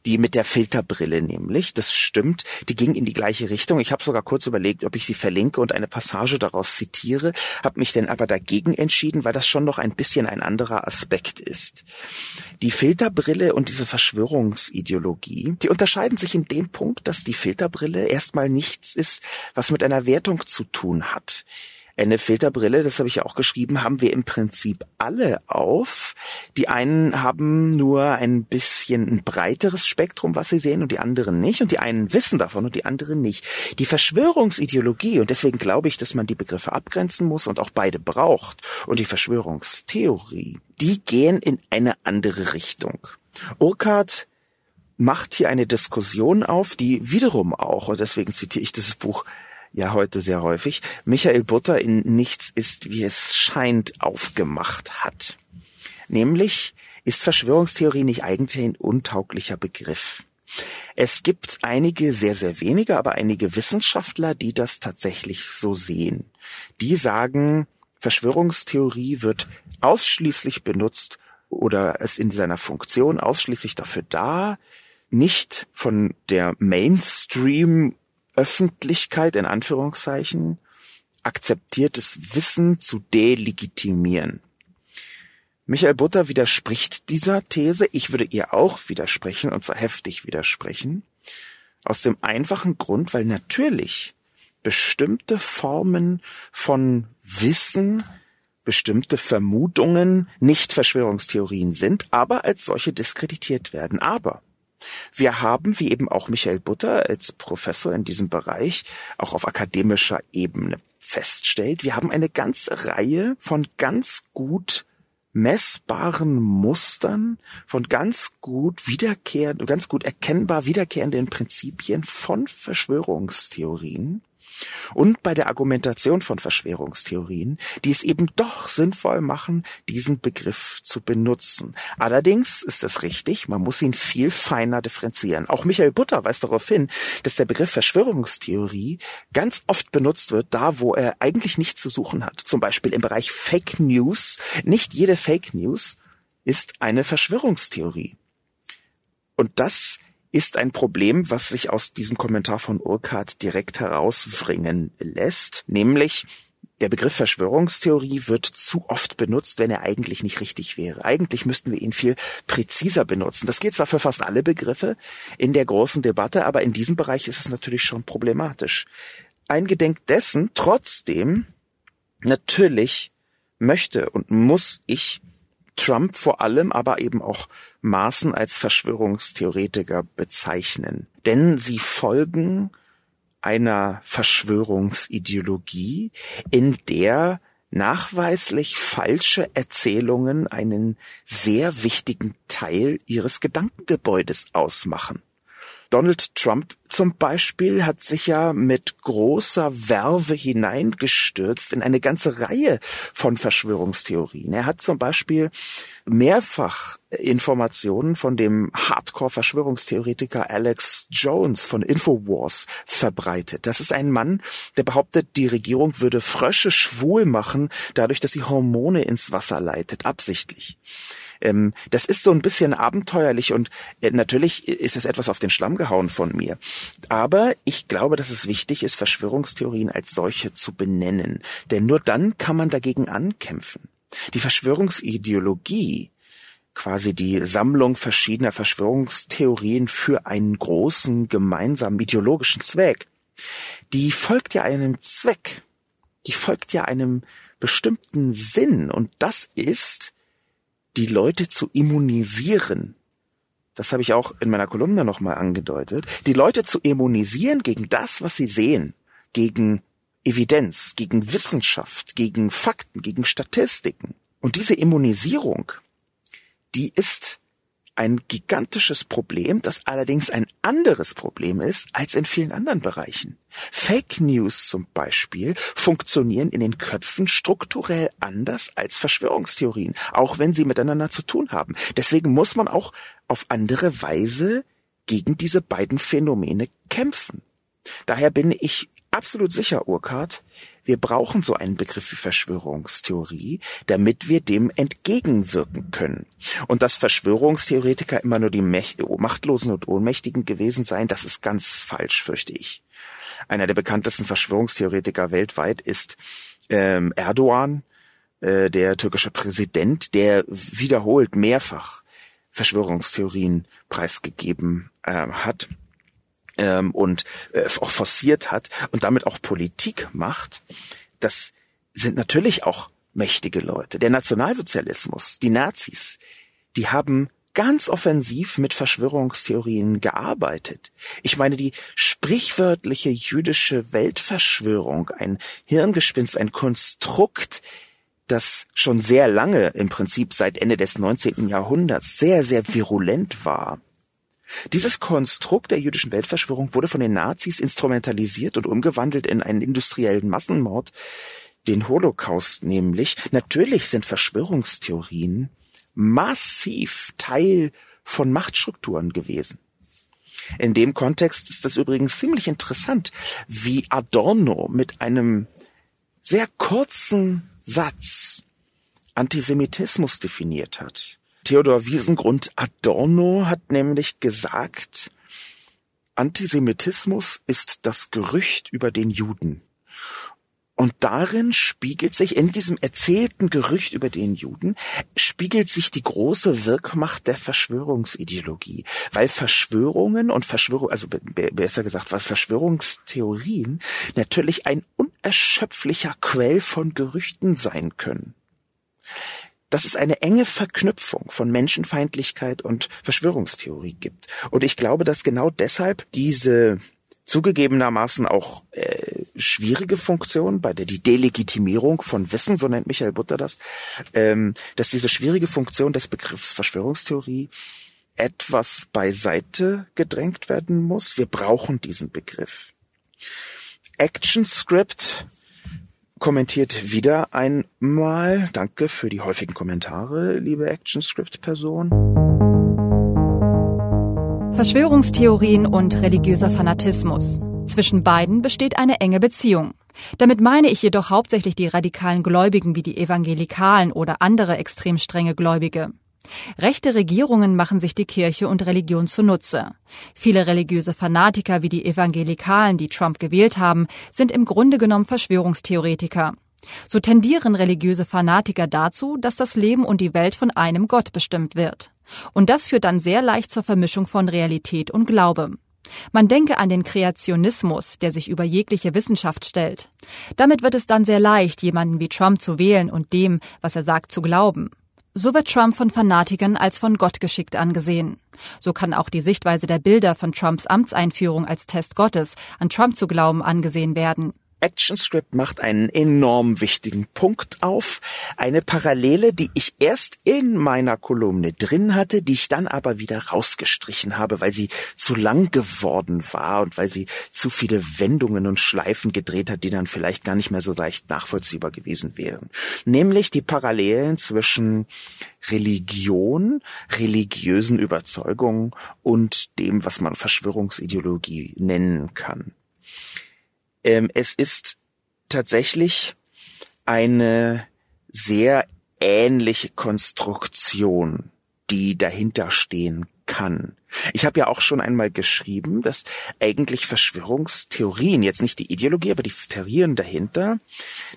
die mit der Filterbrille nämlich, das stimmt, die ging in die gleiche Richtung. Ich habe sogar kurz überlegt, ob ich sie verlinke und eine Passage daraus zitiere, habe mich dann aber dagegen entschieden, weil das schon noch ein bisschen ein anderer Aspekt ist. Die Filterbrille und diese Verschwörungsideologie, die unterscheiden sich in dem Punkt, dass die Filterbrille erstmal nichts ist, was mit einer Wertung zu tun hat. Eine Filterbrille, das habe ich ja auch geschrieben, haben wir im Prinzip alle auf. Die einen haben nur ein bisschen ein breiteres Spektrum, was sie sehen, und die anderen nicht. Und die einen wissen davon und die anderen nicht. Die Verschwörungsideologie, und deswegen glaube ich, dass man die Begriffe abgrenzen muss und auch beide braucht, und die Verschwörungstheorie, die gehen in eine andere Richtung. Urquhart macht hier eine Diskussion auf, die wiederum auch, und deswegen zitiere ich dieses Buch ja heute sehr häufig, Michael Butter in Nichts ist, wie es scheint, aufgemacht hat. Nämlich ist Verschwörungstheorie nicht eigentlich ein untauglicher Begriff. Es gibt einige, sehr, sehr wenige, aber einige Wissenschaftler, die das tatsächlich so sehen. Die sagen, Verschwörungstheorie wird ausschließlich benutzt oder es in seiner Funktion ausschließlich dafür da, nicht von der Mainstream Öffentlichkeit in Anführungszeichen akzeptiertes Wissen zu delegitimieren. Michael Butter widerspricht dieser These. Ich würde ihr auch widersprechen, und zwar heftig widersprechen. Aus dem einfachen Grund, weil natürlich bestimmte Formen von Wissen, bestimmte Vermutungen nicht Verschwörungstheorien sind, aber als solche diskreditiert werden. Aber wir haben, wie eben auch Michael Butter als Professor in diesem Bereich, auch auf akademischer Ebene feststellt, wir haben eine ganze Reihe von ganz gut messbaren Mustern, von ganz gut wiederkehrenden, ganz gut erkennbar wiederkehrenden Prinzipien von Verschwörungstheorien, und bei der Argumentation von Verschwörungstheorien, die es eben doch sinnvoll machen, diesen Begriff zu benutzen. Allerdings ist es richtig, man muss ihn viel feiner differenzieren. Auch Michael Butter weist darauf hin, dass der Begriff Verschwörungstheorie ganz oft benutzt wird, da wo er eigentlich nichts zu suchen hat. Zum Beispiel im Bereich Fake News. Nicht jede Fake News ist eine Verschwörungstheorie. Und das ist ein Problem, was sich aus diesem Kommentar von Urquhart direkt herausbringen lässt, nämlich der Begriff Verschwörungstheorie wird zu oft benutzt, wenn er eigentlich nicht richtig wäre. Eigentlich müssten wir ihn viel präziser benutzen. Das geht zwar für fast alle Begriffe in der großen Debatte, aber in diesem Bereich ist es natürlich schon problematisch. Eingedenk dessen trotzdem natürlich möchte und muss ich Trump vor allem, aber eben auch Maßen als Verschwörungstheoretiker bezeichnen. Denn sie folgen einer Verschwörungsideologie, in der nachweislich falsche Erzählungen einen sehr wichtigen Teil ihres Gedankengebäudes ausmachen. Donald Trump zum Beispiel hat sich ja mit großer Werve hineingestürzt in eine ganze Reihe von Verschwörungstheorien. Er hat zum Beispiel mehrfach Informationen von dem Hardcore-Verschwörungstheoretiker Alex Jones von Infowars verbreitet. Das ist ein Mann, der behauptet, die Regierung würde Frösche schwul machen, dadurch, dass sie Hormone ins Wasser leitet, absichtlich. Ähm, das ist so ein bisschen abenteuerlich und äh, natürlich ist es etwas auf den Schlamm gehauen von mir. Aber ich glaube, dass es wichtig ist, Verschwörungstheorien als solche zu benennen. Denn nur dann kann man dagegen ankämpfen. Die Verschwörungsideologie, quasi die Sammlung verschiedener Verschwörungstheorien für einen großen gemeinsamen ideologischen Zweck, die folgt ja einem Zweck. die folgt ja einem bestimmten Sinn und das ist, die Leute zu immunisieren. Das habe ich auch in meiner Kolumne nochmal angedeutet. Die Leute zu immunisieren gegen das, was sie sehen, gegen Evidenz, gegen Wissenschaft, gegen Fakten, gegen Statistiken. Und diese Immunisierung, die ist ein gigantisches Problem, das allerdings ein anderes Problem ist als in vielen anderen Bereichen. Fake News zum Beispiel funktionieren in den Köpfen strukturell anders als Verschwörungstheorien, auch wenn sie miteinander zu tun haben. Deswegen muss man auch auf andere Weise gegen diese beiden Phänomene kämpfen. Daher bin ich absolut sicher, Urquhart, wir brauchen so einen Begriff wie Verschwörungstheorie, damit wir dem entgegenwirken können. Und dass Verschwörungstheoretiker immer nur die Machtlosen und Ohnmächtigen gewesen seien, das ist ganz falsch, fürchte ich. Einer der bekanntesten Verschwörungstheoretiker weltweit ist ähm, Erdogan, äh, der türkische Präsident, der wiederholt mehrfach Verschwörungstheorien preisgegeben äh, hat ähm, und äh, auch forciert hat und damit auch Politik macht, das sind natürlich auch mächtige Leute. Der Nationalsozialismus, die Nazis, die haben ganz offensiv mit Verschwörungstheorien gearbeitet. Ich meine, die sprichwörtliche jüdische Weltverschwörung, ein Hirngespinst, ein Konstrukt, das schon sehr lange, im Prinzip seit Ende des 19. Jahrhunderts, sehr, sehr virulent war, dieses Konstrukt der jüdischen Weltverschwörung wurde von den Nazis instrumentalisiert und umgewandelt in einen industriellen Massenmord, den Holocaust nämlich. Natürlich sind Verschwörungstheorien massiv Teil von Machtstrukturen gewesen. In dem Kontext ist es übrigens ziemlich interessant, wie Adorno mit einem sehr kurzen Satz Antisemitismus definiert hat. Theodor Wiesengrund Adorno hat nämlich gesagt, Antisemitismus ist das Gerücht über den Juden. Und darin spiegelt sich, in diesem erzählten Gerücht über den Juden, spiegelt sich die große Wirkmacht der Verschwörungsideologie. Weil Verschwörungen und Verschwörung, also besser gesagt, was Verschwörungstheorien natürlich ein unerschöpflicher Quell von Gerüchten sein können dass es eine enge Verknüpfung von Menschenfeindlichkeit und Verschwörungstheorie gibt. Und ich glaube, dass genau deshalb diese zugegebenermaßen auch äh, schwierige Funktion, bei der die Delegitimierung von Wissen, so nennt Michael Butter das, ähm, dass diese schwierige Funktion des Begriffs Verschwörungstheorie etwas beiseite gedrängt werden muss. Wir brauchen diesen Begriff. Action Script kommentiert wieder einmal. Danke für die häufigen Kommentare, liebe ActionScript-Person. Verschwörungstheorien und religiöser Fanatismus. Zwischen beiden besteht eine enge Beziehung. Damit meine ich jedoch hauptsächlich die radikalen Gläubigen wie die Evangelikalen oder andere extrem strenge Gläubige. Rechte Regierungen machen sich die Kirche und Religion zunutze. Viele religiöse Fanatiker wie die Evangelikalen, die Trump gewählt haben, sind im Grunde genommen Verschwörungstheoretiker. So tendieren religiöse Fanatiker dazu, dass das Leben und die Welt von einem Gott bestimmt wird. Und das führt dann sehr leicht zur Vermischung von Realität und Glaube. Man denke an den Kreationismus, der sich über jegliche Wissenschaft stellt. Damit wird es dann sehr leicht, jemanden wie Trump zu wählen und dem, was er sagt, zu glauben. So wird Trump von Fanatikern als von Gott geschickt angesehen. So kann auch die Sichtweise der Bilder von Trumps Amtseinführung als Test Gottes an Trump zu glauben angesehen werden. ActionScript macht einen enorm wichtigen Punkt auf. Eine Parallele, die ich erst in meiner Kolumne drin hatte, die ich dann aber wieder rausgestrichen habe, weil sie zu lang geworden war und weil sie zu viele Wendungen und Schleifen gedreht hat, die dann vielleicht gar nicht mehr so leicht nachvollziehbar gewesen wären. Nämlich die Parallelen zwischen Religion, religiösen Überzeugungen und dem, was man Verschwörungsideologie nennen kann. Ähm, es ist tatsächlich eine sehr ähnliche Konstruktion, die dahinter stehen kann. Ich habe ja auch schon einmal geschrieben, dass eigentlich Verschwörungstheorien, jetzt nicht die Ideologie, aber die Theorien dahinter,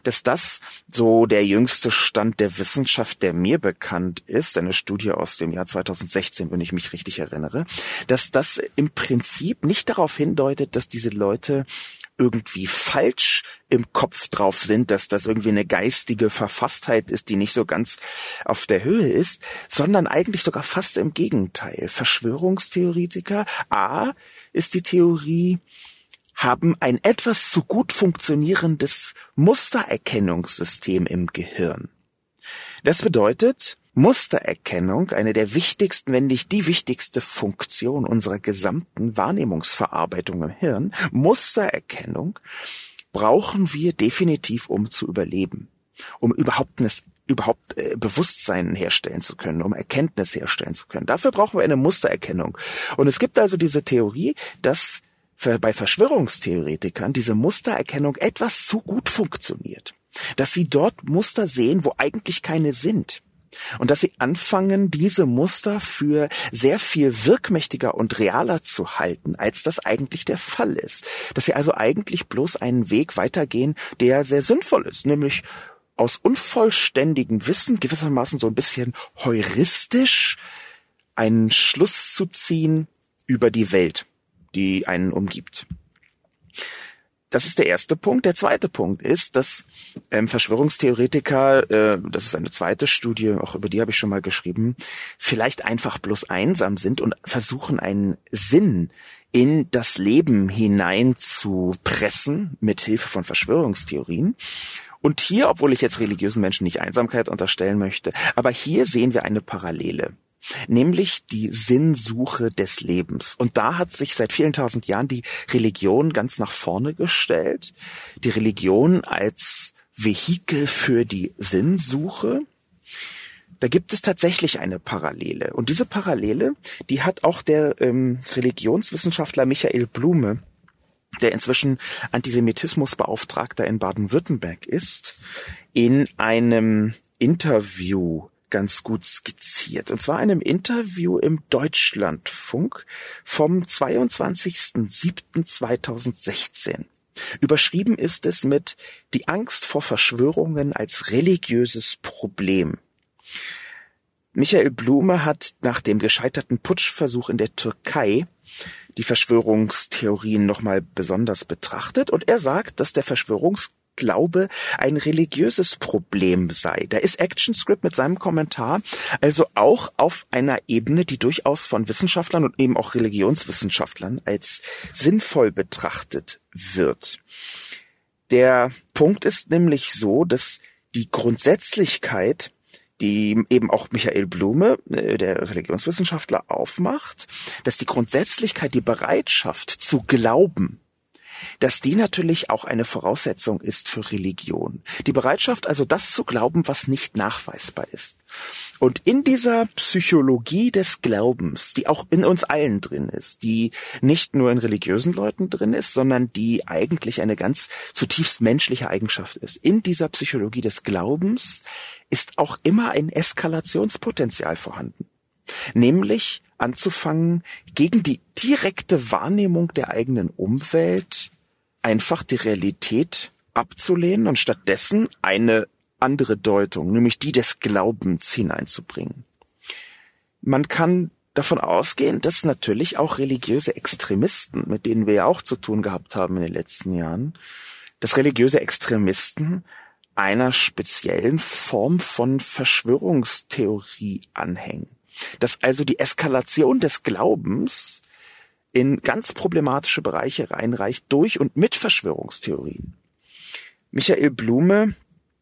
dass das so der jüngste Stand der Wissenschaft, der mir bekannt ist, eine Studie aus dem Jahr 2016, wenn ich mich richtig erinnere, dass das im Prinzip nicht darauf hindeutet, dass diese Leute irgendwie falsch im Kopf drauf sind, dass das irgendwie eine geistige Verfasstheit ist, die nicht so ganz auf der Höhe ist, sondern eigentlich sogar fast im Gegenteil. Verschwörungstheoretiker, A, ist die Theorie, haben ein etwas zu gut funktionierendes Mustererkennungssystem im Gehirn. Das bedeutet, Mustererkennung, eine der wichtigsten, wenn nicht die wichtigste Funktion unserer gesamten Wahrnehmungsverarbeitung im Hirn, Mustererkennung, brauchen wir definitiv, um zu überleben, um überhaupt überhaupt äh, Bewusstsein herstellen zu können, um Erkenntnis herstellen zu können. Dafür brauchen wir eine Mustererkennung. Und es gibt also diese Theorie, dass bei Verschwörungstheoretikern diese Mustererkennung etwas zu gut funktioniert. Dass sie dort Muster sehen, wo eigentlich keine sind. Und dass sie anfangen, diese Muster für sehr viel wirkmächtiger und realer zu halten, als das eigentlich der Fall ist. Dass sie also eigentlich bloß einen Weg weitergehen, der sehr sinnvoll ist, nämlich aus unvollständigem Wissen gewissermaßen so ein bisschen heuristisch einen Schluss zu ziehen über die Welt, die einen umgibt. Das ist der erste Punkt. Der zweite Punkt ist, dass ähm, Verschwörungstheoretiker, äh, das ist eine zweite Studie, auch über die habe ich schon mal geschrieben, vielleicht einfach bloß einsam sind und versuchen einen Sinn in das Leben hinein zu pressen mit Hilfe von Verschwörungstheorien. Und hier, obwohl ich jetzt religiösen Menschen nicht Einsamkeit unterstellen möchte, aber hier sehen wir eine Parallele nämlich die Sinnsuche des Lebens. Und da hat sich seit vielen tausend Jahren die Religion ganz nach vorne gestellt. Die Religion als Vehikel für die Sinnsuche. Da gibt es tatsächlich eine Parallele. Und diese Parallele, die hat auch der ähm, Religionswissenschaftler Michael Blume, der inzwischen Antisemitismusbeauftragter in Baden-Württemberg ist, in einem Interview ganz gut skizziert. Und zwar einem Interview im Deutschlandfunk vom 22.07.2016. Überschrieben ist es mit Die Angst vor Verschwörungen als religiöses Problem. Michael Blume hat nach dem gescheiterten Putschversuch in der Türkei die Verschwörungstheorien nochmal besonders betrachtet und er sagt, dass der Verschwörungs Glaube ein religiöses Problem sei. Da ist ActionScript mit seinem Kommentar also auch auf einer Ebene, die durchaus von Wissenschaftlern und eben auch Religionswissenschaftlern als sinnvoll betrachtet wird. Der Punkt ist nämlich so, dass die Grundsätzlichkeit die eben auch Michael Blume, äh, der Religionswissenschaftler, aufmacht, dass die Grundsätzlichkeit, die Bereitschaft zu glauben, dass die natürlich auch eine Voraussetzung ist für Religion. Die Bereitschaft also das zu glauben, was nicht nachweisbar ist. Und in dieser Psychologie des Glaubens, die auch in uns allen drin ist, die nicht nur in religiösen Leuten drin ist, sondern die eigentlich eine ganz zutiefst menschliche Eigenschaft ist, in dieser Psychologie des Glaubens ist auch immer ein Eskalationspotenzial vorhanden. Nämlich anzufangen, gegen die direkte Wahrnehmung der eigenen Umwelt einfach die Realität abzulehnen und stattdessen eine andere Deutung, nämlich die des Glaubens hineinzubringen. Man kann davon ausgehen, dass natürlich auch religiöse Extremisten, mit denen wir ja auch zu tun gehabt haben in den letzten Jahren, dass religiöse Extremisten einer speziellen Form von Verschwörungstheorie anhängen. Dass also die Eskalation des Glaubens in ganz problematische Bereiche reinreicht durch und mit Verschwörungstheorien. Michael Blume,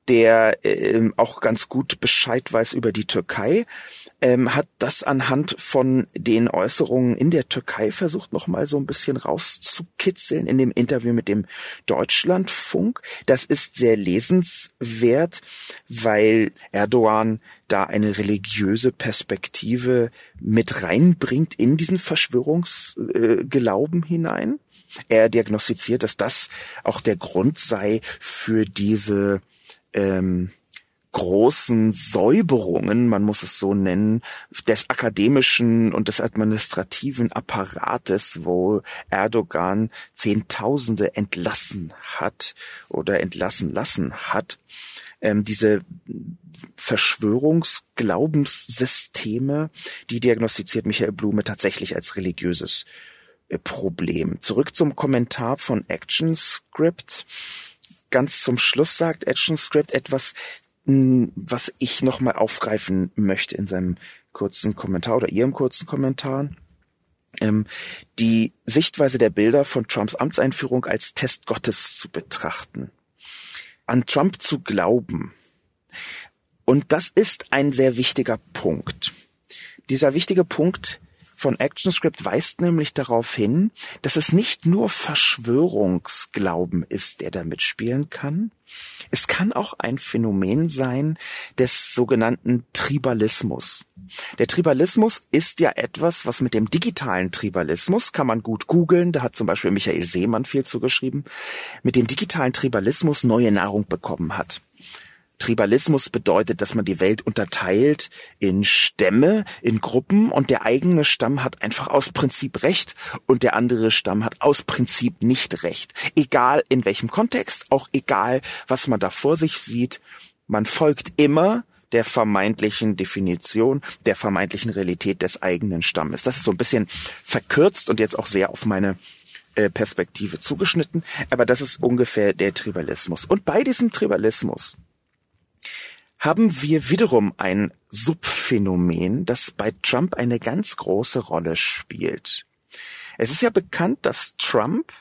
der äh, auch ganz gut Bescheid weiß über die Türkei, ähm, hat das anhand von den Äußerungen in der Türkei versucht, nochmal so ein bisschen rauszukitzeln in dem Interview mit dem Deutschlandfunk. Das ist sehr lesenswert, weil Erdogan da eine religiöse Perspektive mit reinbringt in diesen Verschwörungsglauben äh, hinein. Er diagnostiziert, dass das auch der Grund sei für diese ähm, großen Säuberungen, man muss es so nennen, des akademischen und des administrativen Apparates, wo Erdogan Zehntausende entlassen hat oder entlassen lassen hat. Ähm, diese Verschwörungsglaubenssysteme, die diagnostiziert Michael Blume tatsächlich als religiöses Problem. Zurück zum Kommentar von ActionScript. Ganz zum Schluss sagt ActionScript etwas, was ich nochmal aufgreifen möchte in seinem kurzen Kommentar oder ihrem kurzen Kommentar. Ähm, die Sichtweise der Bilder von Trumps Amtseinführung als Test Gottes zu betrachten. An Trump zu glauben. Und das ist ein sehr wichtiger Punkt. Dieser wichtige Punkt von ActionScript weist nämlich darauf hin, dass es nicht nur Verschwörungsglauben ist, der da mitspielen kann. Es kann auch ein Phänomen sein des sogenannten Tribalismus. Der Tribalismus ist ja etwas, was mit dem digitalen Tribalismus, kann man gut googeln, da hat zum Beispiel Michael Seemann viel zugeschrieben, mit dem digitalen Tribalismus neue Nahrung bekommen hat. Tribalismus bedeutet, dass man die Welt unterteilt in Stämme, in Gruppen und der eigene Stamm hat einfach aus Prinzip Recht und der andere Stamm hat aus Prinzip nicht Recht. Egal in welchem Kontext, auch egal, was man da vor sich sieht, man folgt immer der vermeintlichen Definition, der vermeintlichen Realität des eigenen Stammes. Das ist so ein bisschen verkürzt und jetzt auch sehr auf meine äh, Perspektive zugeschnitten, aber das ist ungefähr der Tribalismus. Und bei diesem Tribalismus haben wir wiederum ein Subphänomen, das bei Trump eine ganz große Rolle spielt. Es ist ja bekannt, dass Trump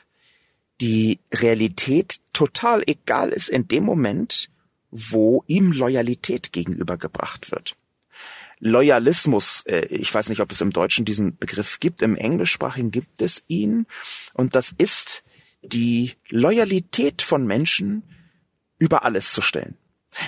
die Realität total egal ist in dem Moment, wo ihm Loyalität gegenübergebracht wird. Loyalismus, äh, ich weiß nicht, ob es im Deutschen diesen Begriff gibt, im Englischsprachigen gibt es ihn, und das ist die Loyalität von Menschen über alles zu stellen.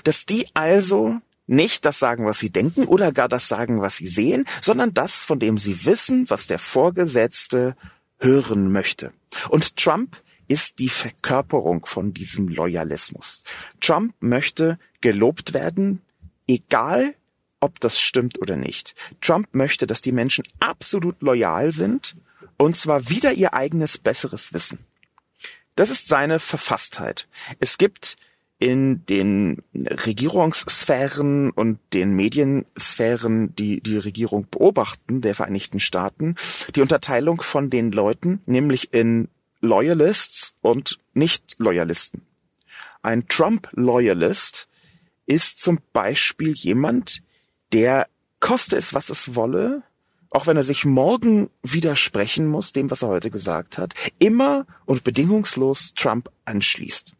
Dass die also nicht das sagen, was sie denken oder gar das sagen, was sie sehen, sondern das, von dem sie wissen, was der Vorgesetzte hören möchte. Und Trump ist die Verkörperung von diesem Loyalismus. Trump möchte gelobt werden, egal ob das stimmt oder nicht. Trump möchte, dass die Menschen absolut loyal sind, und zwar wieder ihr eigenes besseres Wissen. Das ist seine Verfasstheit. Es gibt in den Regierungssphären und den Mediensphären, die die Regierung beobachten, der Vereinigten Staaten, die Unterteilung von den Leuten, nämlich in Loyalists und Nicht-Loyalisten. Ein Trump-Loyalist ist zum Beispiel jemand, der koste es, was es wolle, auch wenn er sich morgen widersprechen muss, dem, was er heute gesagt hat, immer und bedingungslos Trump anschließt.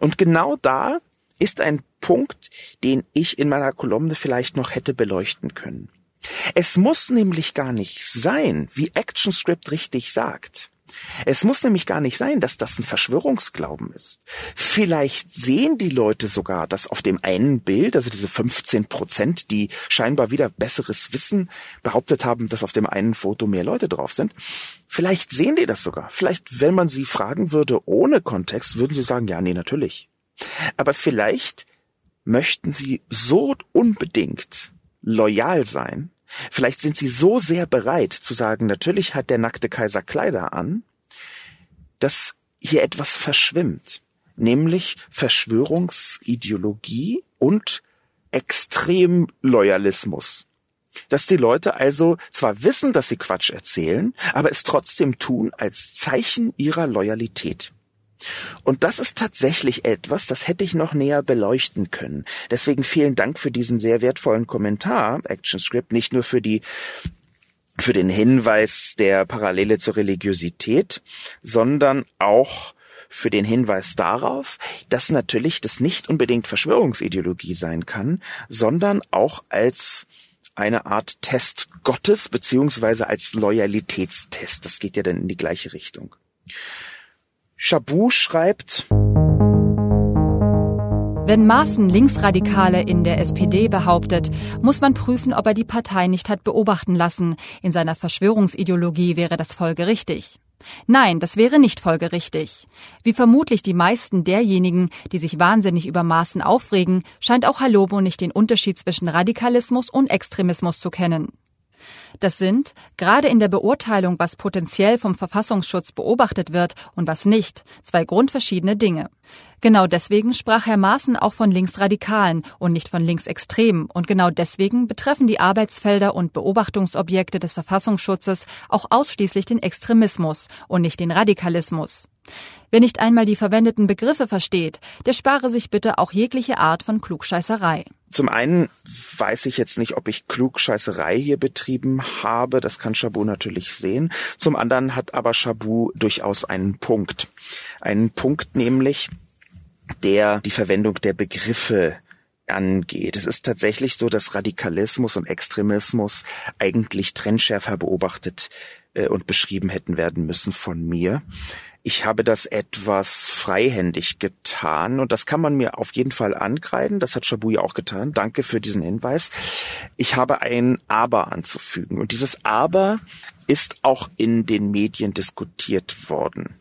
Und genau da ist ein Punkt, den ich in meiner Kolumne vielleicht noch hätte beleuchten können. Es muss nämlich gar nicht sein, wie ActionScript richtig sagt. Es muss nämlich gar nicht sein, dass das ein Verschwörungsglauben ist. Vielleicht sehen die Leute sogar, dass auf dem einen Bild, also diese 15 Prozent, die scheinbar wieder besseres Wissen behauptet haben, dass auf dem einen Foto mehr Leute drauf sind, vielleicht sehen die das sogar. Vielleicht, wenn man sie fragen würde ohne Kontext, würden sie sagen, ja, nee, natürlich. Aber vielleicht möchten sie so unbedingt loyal sein, Vielleicht sind sie so sehr bereit zu sagen, natürlich hat der nackte Kaiser Kleider an, dass hier etwas verschwimmt, nämlich Verschwörungsideologie und Extremloyalismus. Dass die Leute also zwar wissen, dass sie Quatsch erzählen, aber es trotzdem tun als Zeichen ihrer Loyalität. Und das ist tatsächlich etwas, das hätte ich noch näher beleuchten können. Deswegen vielen Dank für diesen sehr wertvollen Kommentar, ActionScript, nicht nur für die für den Hinweis der Parallele zur Religiosität, sondern auch für den Hinweis darauf, dass natürlich das nicht unbedingt Verschwörungsideologie sein kann, sondern auch als eine Art Test Gottes beziehungsweise als Loyalitätstest. Das geht ja dann in die gleiche Richtung. Chabou schreibt, wenn Maaßen Linksradikale in der SPD behauptet, muss man prüfen, ob er die Partei nicht hat beobachten lassen. In seiner Verschwörungsideologie wäre das folgerichtig. Nein, das wäre nicht folgerichtig. Wie vermutlich die meisten derjenigen, die sich wahnsinnig über Maßen aufregen, scheint auch Halobo nicht den Unterschied zwischen Radikalismus und Extremismus zu kennen. Das sind, gerade in der Beurteilung, was potenziell vom Verfassungsschutz beobachtet wird und was nicht, zwei grundverschiedene Dinge. Genau deswegen sprach Herr Maaßen auch von Linksradikalen und nicht von Linksextremen. Und genau deswegen betreffen die Arbeitsfelder und Beobachtungsobjekte des Verfassungsschutzes auch ausschließlich den Extremismus und nicht den Radikalismus. Wer nicht einmal die verwendeten Begriffe versteht, der spare sich bitte auch jegliche Art von Klugscheißerei. Zum einen weiß ich jetzt nicht, ob ich Klugscheißerei hier betrieben habe. Das kann Chabu natürlich sehen. Zum anderen hat aber Chabu durchaus einen Punkt. Einen Punkt nämlich, der die Verwendung der Begriffe angeht. Es ist tatsächlich so, dass Radikalismus und Extremismus eigentlich trennschärfer beobachtet äh, und beschrieben hätten werden müssen von mir. Ich habe das etwas freihändig getan und das kann man mir auf jeden Fall ankreiden. Das hat Shabu ja auch getan. Danke für diesen Hinweis. Ich habe ein Aber anzufügen und dieses Aber ist auch in den Medien diskutiert worden.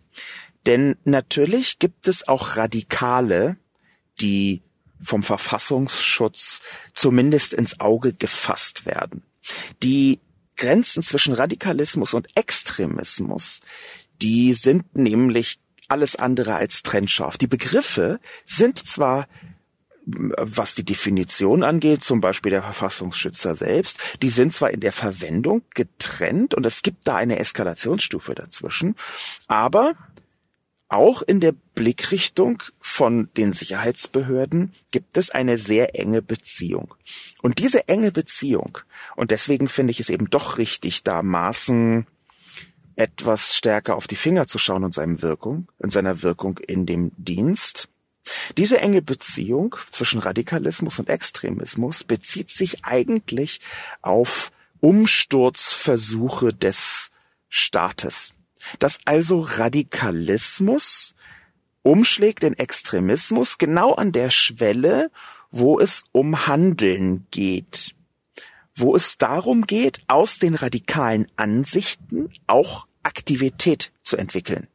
Denn natürlich gibt es auch Radikale, die vom Verfassungsschutz zumindest ins Auge gefasst werden. Die Grenzen zwischen Radikalismus und Extremismus, die sind nämlich alles andere als trennscharf. Die Begriffe sind zwar was die Definition angeht, zum Beispiel der Verfassungsschützer selbst, die sind zwar in der Verwendung getrennt und es gibt da eine Eskalationsstufe dazwischen, aber auch in der Blickrichtung von den Sicherheitsbehörden gibt es eine sehr enge Beziehung. Und diese enge Beziehung, und deswegen finde ich es eben doch richtig, da Maßen etwas stärker auf die Finger zu schauen und seinem Wirkung, in seiner Wirkung in dem Dienst. Diese enge Beziehung zwischen Radikalismus und Extremismus bezieht sich eigentlich auf Umsturzversuche des Staates dass also Radikalismus umschlägt in Extremismus genau an der Schwelle, wo es um Handeln geht, wo es darum geht, aus den radikalen Ansichten auch Aktivität zu entwickeln.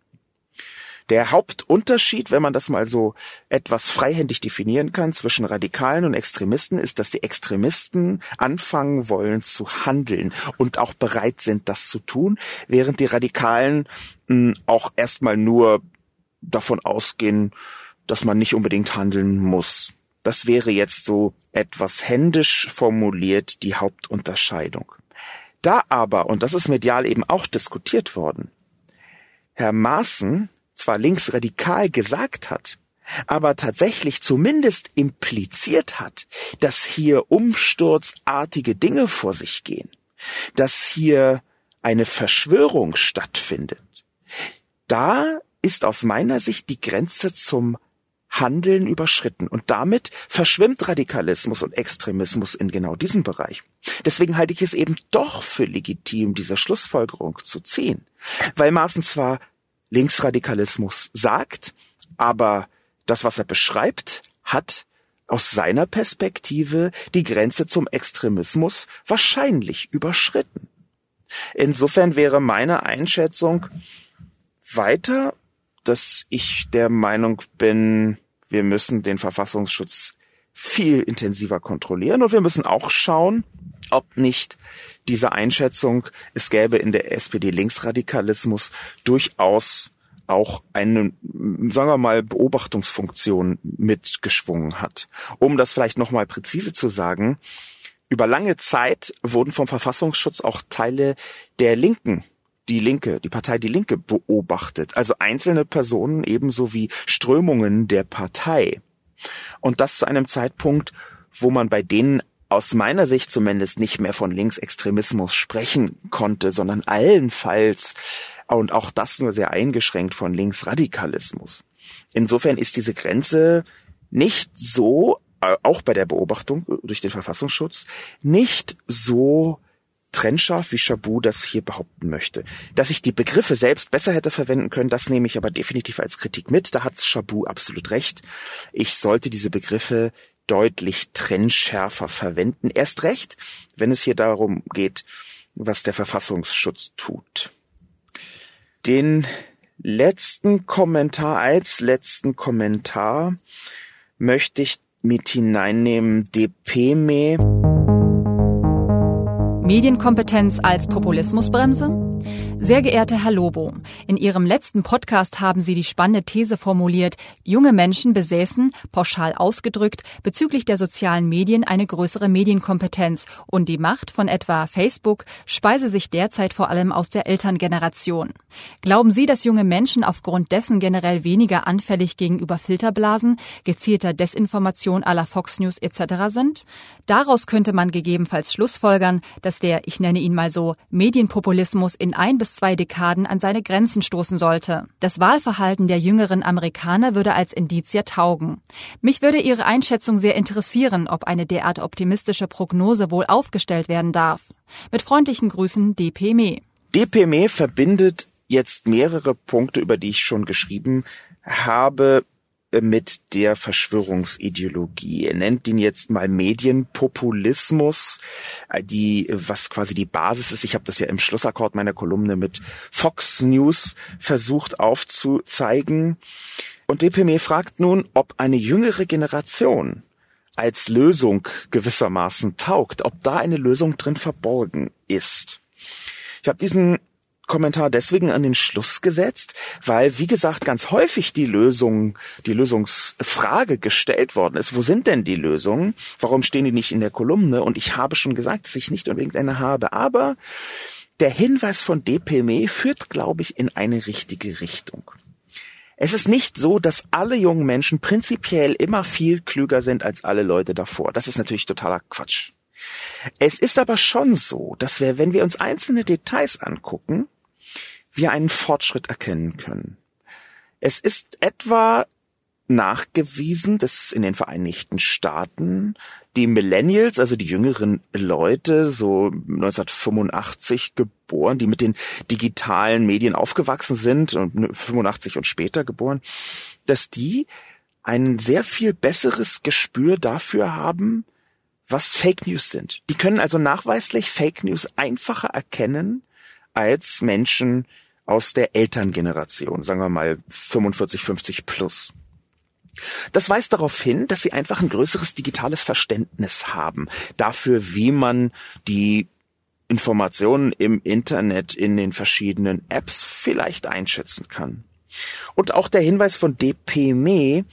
Der Hauptunterschied, wenn man das mal so etwas freihändig definieren kann, zwischen Radikalen und Extremisten ist, dass die Extremisten anfangen wollen zu handeln und auch bereit sind, das zu tun, während die Radikalen hm, auch erstmal nur davon ausgehen, dass man nicht unbedingt handeln muss. Das wäre jetzt so etwas händisch formuliert die Hauptunterscheidung. Da aber, und das ist medial eben auch diskutiert worden, Herr Maaßen zwar linksradikal gesagt hat, aber tatsächlich zumindest impliziert hat, dass hier umsturzartige Dinge vor sich gehen, dass hier eine Verschwörung stattfindet. Da ist aus meiner Sicht die Grenze zum Handeln überschritten und damit verschwimmt Radikalismus und Extremismus in genau diesem Bereich. Deswegen halte ich es eben doch für legitim, diese Schlussfolgerung zu ziehen, weil Maaßen zwar Linksradikalismus sagt, aber das, was er beschreibt, hat aus seiner Perspektive die Grenze zum Extremismus wahrscheinlich überschritten. Insofern wäre meine Einschätzung weiter, dass ich der Meinung bin, wir müssen den Verfassungsschutz viel intensiver kontrollieren und wir müssen auch schauen, ob nicht diese Einschätzung, es gäbe in der SPD Linksradikalismus durchaus auch eine, sagen wir mal, Beobachtungsfunktion mitgeschwungen hat. Um das vielleicht nochmal präzise zu sagen, über lange Zeit wurden vom Verfassungsschutz auch Teile der Linken die Linke, die Partei Die Linke beobachtet, also einzelne Personen ebenso wie Strömungen der Partei. Und das zu einem Zeitpunkt, wo man bei denen aus meiner Sicht zumindest nicht mehr von Linksextremismus sprechen konnte, sondern allenfalls und auch das nur sehr eingeschränkt von Linksradikalismus. Insofern ist diese Grenze nicht so, äh, auch bei der Beobachtung durch den Verfassungsschutz, nicht so trennscharf, wie Chabu das hier behaupten möchte. Dass ich die Begriffe selbst besser hätte verwenden können, das nehme ich aber definitiv als Kritik mit. Da hat Chabu absolut recht. Ich sollte diese Begriffe deutlich trennschärfer verwenden. Erst recht, wenn es hier darum geht, was der Verfassungsschutz tut. Den letzten Kommentar als letzten Kommentar möchte ich mit hineinnehmen DPME. Medienkompetenz als Populismusbremse? Sehr geehrte Herr Lobo, in Ihrem letzten Podcast haben Sie die spannende These formuliert, junge Menschen besäßen, pauschal ausgedrückt, bezüglich der sozialen Medien eine größere Medienkompetenz und die Macht von etwa Facebook speise sich derzeit vor allem aus der Elterngeneration. Glauben Sie, dass junge Menschen aufgrund dessen generell weniger anfällig gegenüber Filterblasen, gezielter Desinformation aller Fox News etc. sind? Daraus könnte man gegebenenfalls schlussfolgern, dass der, ich nenne ihn mal so, Medienpopulismus in ein bis zwei Dekaden an seine Grenzen stoßen sollte. Das Wahlverhalten der jüngeren Amerikaner würde als Indizier taugen. Mich würde Ihre Einschätzung sehr interessieren, ob eine derart optimistische Prognose wohl aufgestellt werden darf. Mit freundlichen Grüßen, DPME. DPME verbindet jetzt mehrere Punkte, über die ich schon geschrieben habe, mit der Verschwörungsideologie. Er nennt ihn jetzt mal Medienpopulismus, äh, die was quasi die Basis ist. Ich habe das ja im Schlussakkord meiner Kolumne mit Fox News versucht aufzuzeigen. Und DPME fragt nun, ob eine jüngere Generation als Lösung gewissermaßen taugt, ob da eine Lösung drin verborgen ist. Ich habe diesen Kommentar deswegen an den Schluss gesetzt, weil, wie gesagt, ganz häufig die Lösung, die Lösungsfrage gestellt worden ist. Wo sind denn die Lösungen? Warum stehen die nicht in der Kolumne? Und ich habe schon gesagt, dass ich nicht unbedingt eine habe. Aber der Hinweis von DPME führt, glaube ich, in eine richtige Richtung. Es ist nicht so, dass alle jungen Menschen prinzipiell immer viel klüger sind als alle Leute davor. Das ist natürlich totaler Quatsch. Es ist aber schon so, dass wir, wenn wir uns einzelne Details angucken, wir einen Fortschritt erkennen können. Es ist etwa nachgewiesen, dass in den Vereinigten Staaten die Millennials, also die jüngeren Leute, so 1985 geboren, die mit den digitalen Medien aufgewachsen sind und 85 und später geboren, dass die ein sehr viel besseres Gespür dafür haben, was Fake News sind. Die können also nachweislich Fake News einfacher erkennen als Menschen, aus der Elterngeneration, sagen wir mal 45, 50 plus. Das weist darauf hin, dass sie einfach ein größeres digitales Verständnis haben dafür, wie man die Informationen im Internet in den verschiedenen Apps vielleicht einschätzen kann. Und auch der Hinweis von DPME,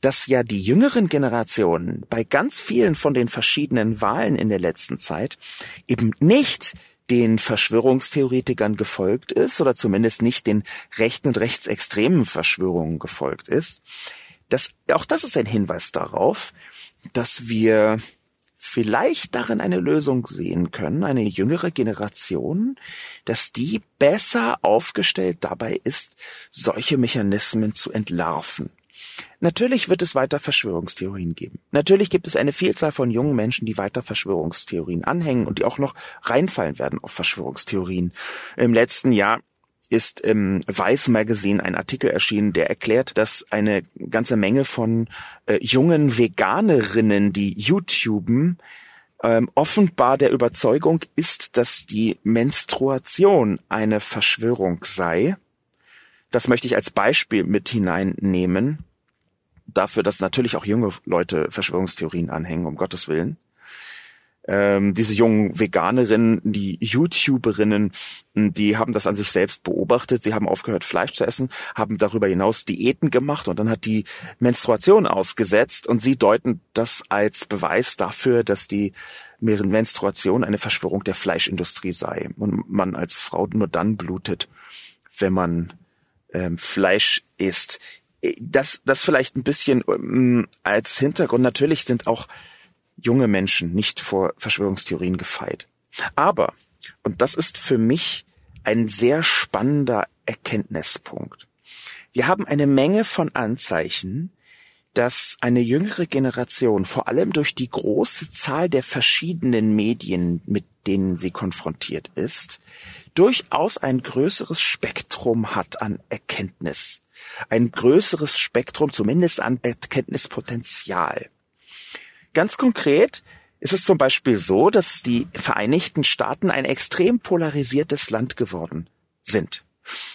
dass ja die jüngeren Generationen bei ganz vielen von den verschiedenen Wahlen in der letzten Zeit eben nicht den Verschwörungstheoretikern gefolgt ist oder zumindest nicht den rechten und rechtsextremen Verschwörungen gefolgt ist. Das, auch das ist ein Hinweis darauf, dass wir vielleicht darin eine Lösung sehen können, eine jüngere Generation, dass die besser aufgestellt dabei ist, solche Mechanismen zu entlarven. Natürlich wird es weiter Verschwörungstheorien geben. Natürlich gibt es eine Vielzahl von jungen Menschen, die weiter Verschwörungstheorien anhängen und die auch noch reinfallen werden auf Verschwörungstheorien. Im letzten Jahr ist im Vice Magazine ein Artikel erschienen, der erklärt, dass eine ganze Menge von äh, jungen Veganerinnen, die YouTuben, ähm, offenbar der Überzeugung ist, dass die Menstruation eine Verschwörung sei. Das möchte ich als Beispiel mit hineinnehmen dafür, dass natürlich auch junge Leute Verschwörungstheorien anhängen, um Gottes Willen. Ähm, diese jungen Veganerinnen, die YouTuberinnen, die haben das an sich selbst beobachtet. Sie haben aufgehört, Fleisch zu essen, haben darüber hinaus Diäten gemacht und dann hat die Menstruation ausgesetzt und sie deuten das als Beweis dafür, dass die Menstruation eine Verschwörung der Fleischindustrie sei und man als Frau nur dann blutet, wenn man ähm, Fleisch isst das, das vielleicht ein bisschen ähm, als Hintergrund. Natürlich sind auch junge Menschen nicht vor Verschwörungstheorien gefeit. Aber, und das ist für mich ein sehr spannender Erkenntnispunkt. Wir haben eine Menge von Anzeichen, dass eine jüngere Generation, vor allem durch die große Zahl der verschiedenen Medien, mit denen sie konfrontiert ist, durchaus ein größeres Spektrum hat an Erkenntnis ein größeres Spektrum, zumindest an Erkenntnispotenzial. Ganz konkret ist es zum Beispiel so, dass die Vereinigten Staaten ein extrem polarisiertes Land geworden sind.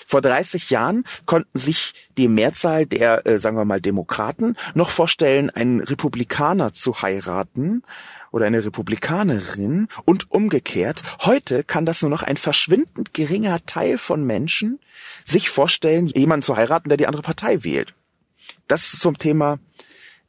Vor 30 Jahren konnten sich die Mehrzahl der, äh, sagen wir mal, Demokraten noch vorstellen, einen Republikaner zu heiraten oder eine Republikanerin und umgekehrt. Heute kann das nur noch ein verschwindend geringer Teil von Menschen sich vorstellen, jemanden zu heiraten, der die andere Partei wählt. Das zum Thema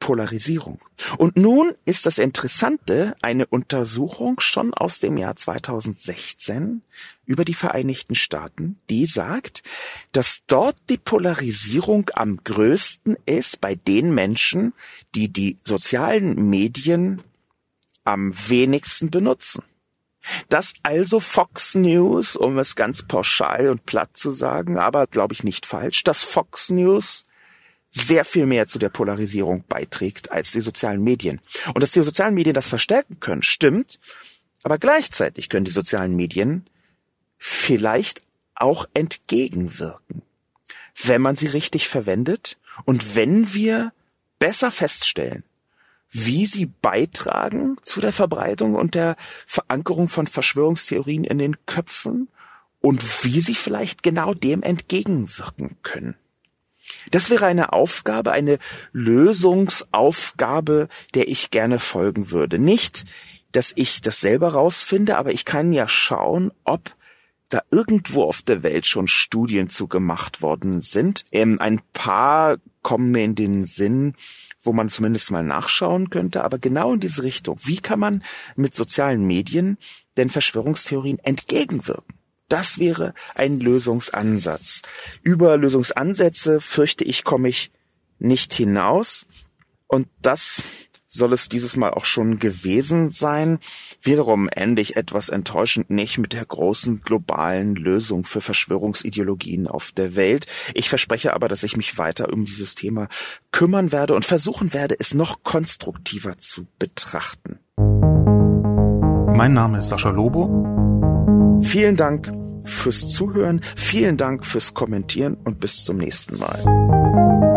Polarisierung. Und nun ist das Interessante eine Untersuchung schon aus dem Jahr 2016 über die Vereinigten Staaten, die sagt, dass dort die Polarisierung am größten ist bei den Menschen, die die sozialen Medien am wenigsten benutzen. Dass also Fox News, um es ganz pauschal und platt zu sagen, aber glaube ich nicht falsch, dass Fox News sehr viel mehr zu der Polarisierung beiträgt als die sozialen Medien. Und dass die sozialen Medien das verstärken können, stimmt. Aber gleichzeitig können die sozialen Medien vielleicht auch entgegenwirken, wenn man sie richtig verwendet und wenn wir besser feststellen, wie sie beitragen zu der Verbreitung und der Verankerung von Verschwörungstheorien in den Köpfen und wie sie vielleicht genau dem entgegenwirken können. Das wäre eine Aufgabe, eine Lösungsaufgabe, der ich gerne folgen würde. Nicht, dass ich das selber rausfinde, aber ich kann ja schauen, ob da irgendwo auf der Welt schon Studien zu gemacht worden sind. Ähm, ein paar kommen mir in den Sinn, wo man zumindest mal nachschauen könnte, aber genau in diese Richtung. Wie kann man mit sozialen Medien denn Verschwörungstheorien entgegenwirken? Das wäre ein Lösungsansatz. Über Lösungsansätze, fürchte ich, komme ich nicht hinaus. Und das soll es dieses Mal auch schon gewesen sein. Wiederum ende ich etwas enttäuschend nicht mit der großen globalen Lösung für Verschwörungsideologien auf der Welt. Ich verspreche aber, dass ich mich weiter um dieses Thema kümmern werde und versuchen werde, es noch konstruktiver zu betrachten. Mein Name ist Sascha Lobo. Vielen Dank fürs Zuhören. Vielen Dank fürs Kommentieren und bis zum nächsten Mal.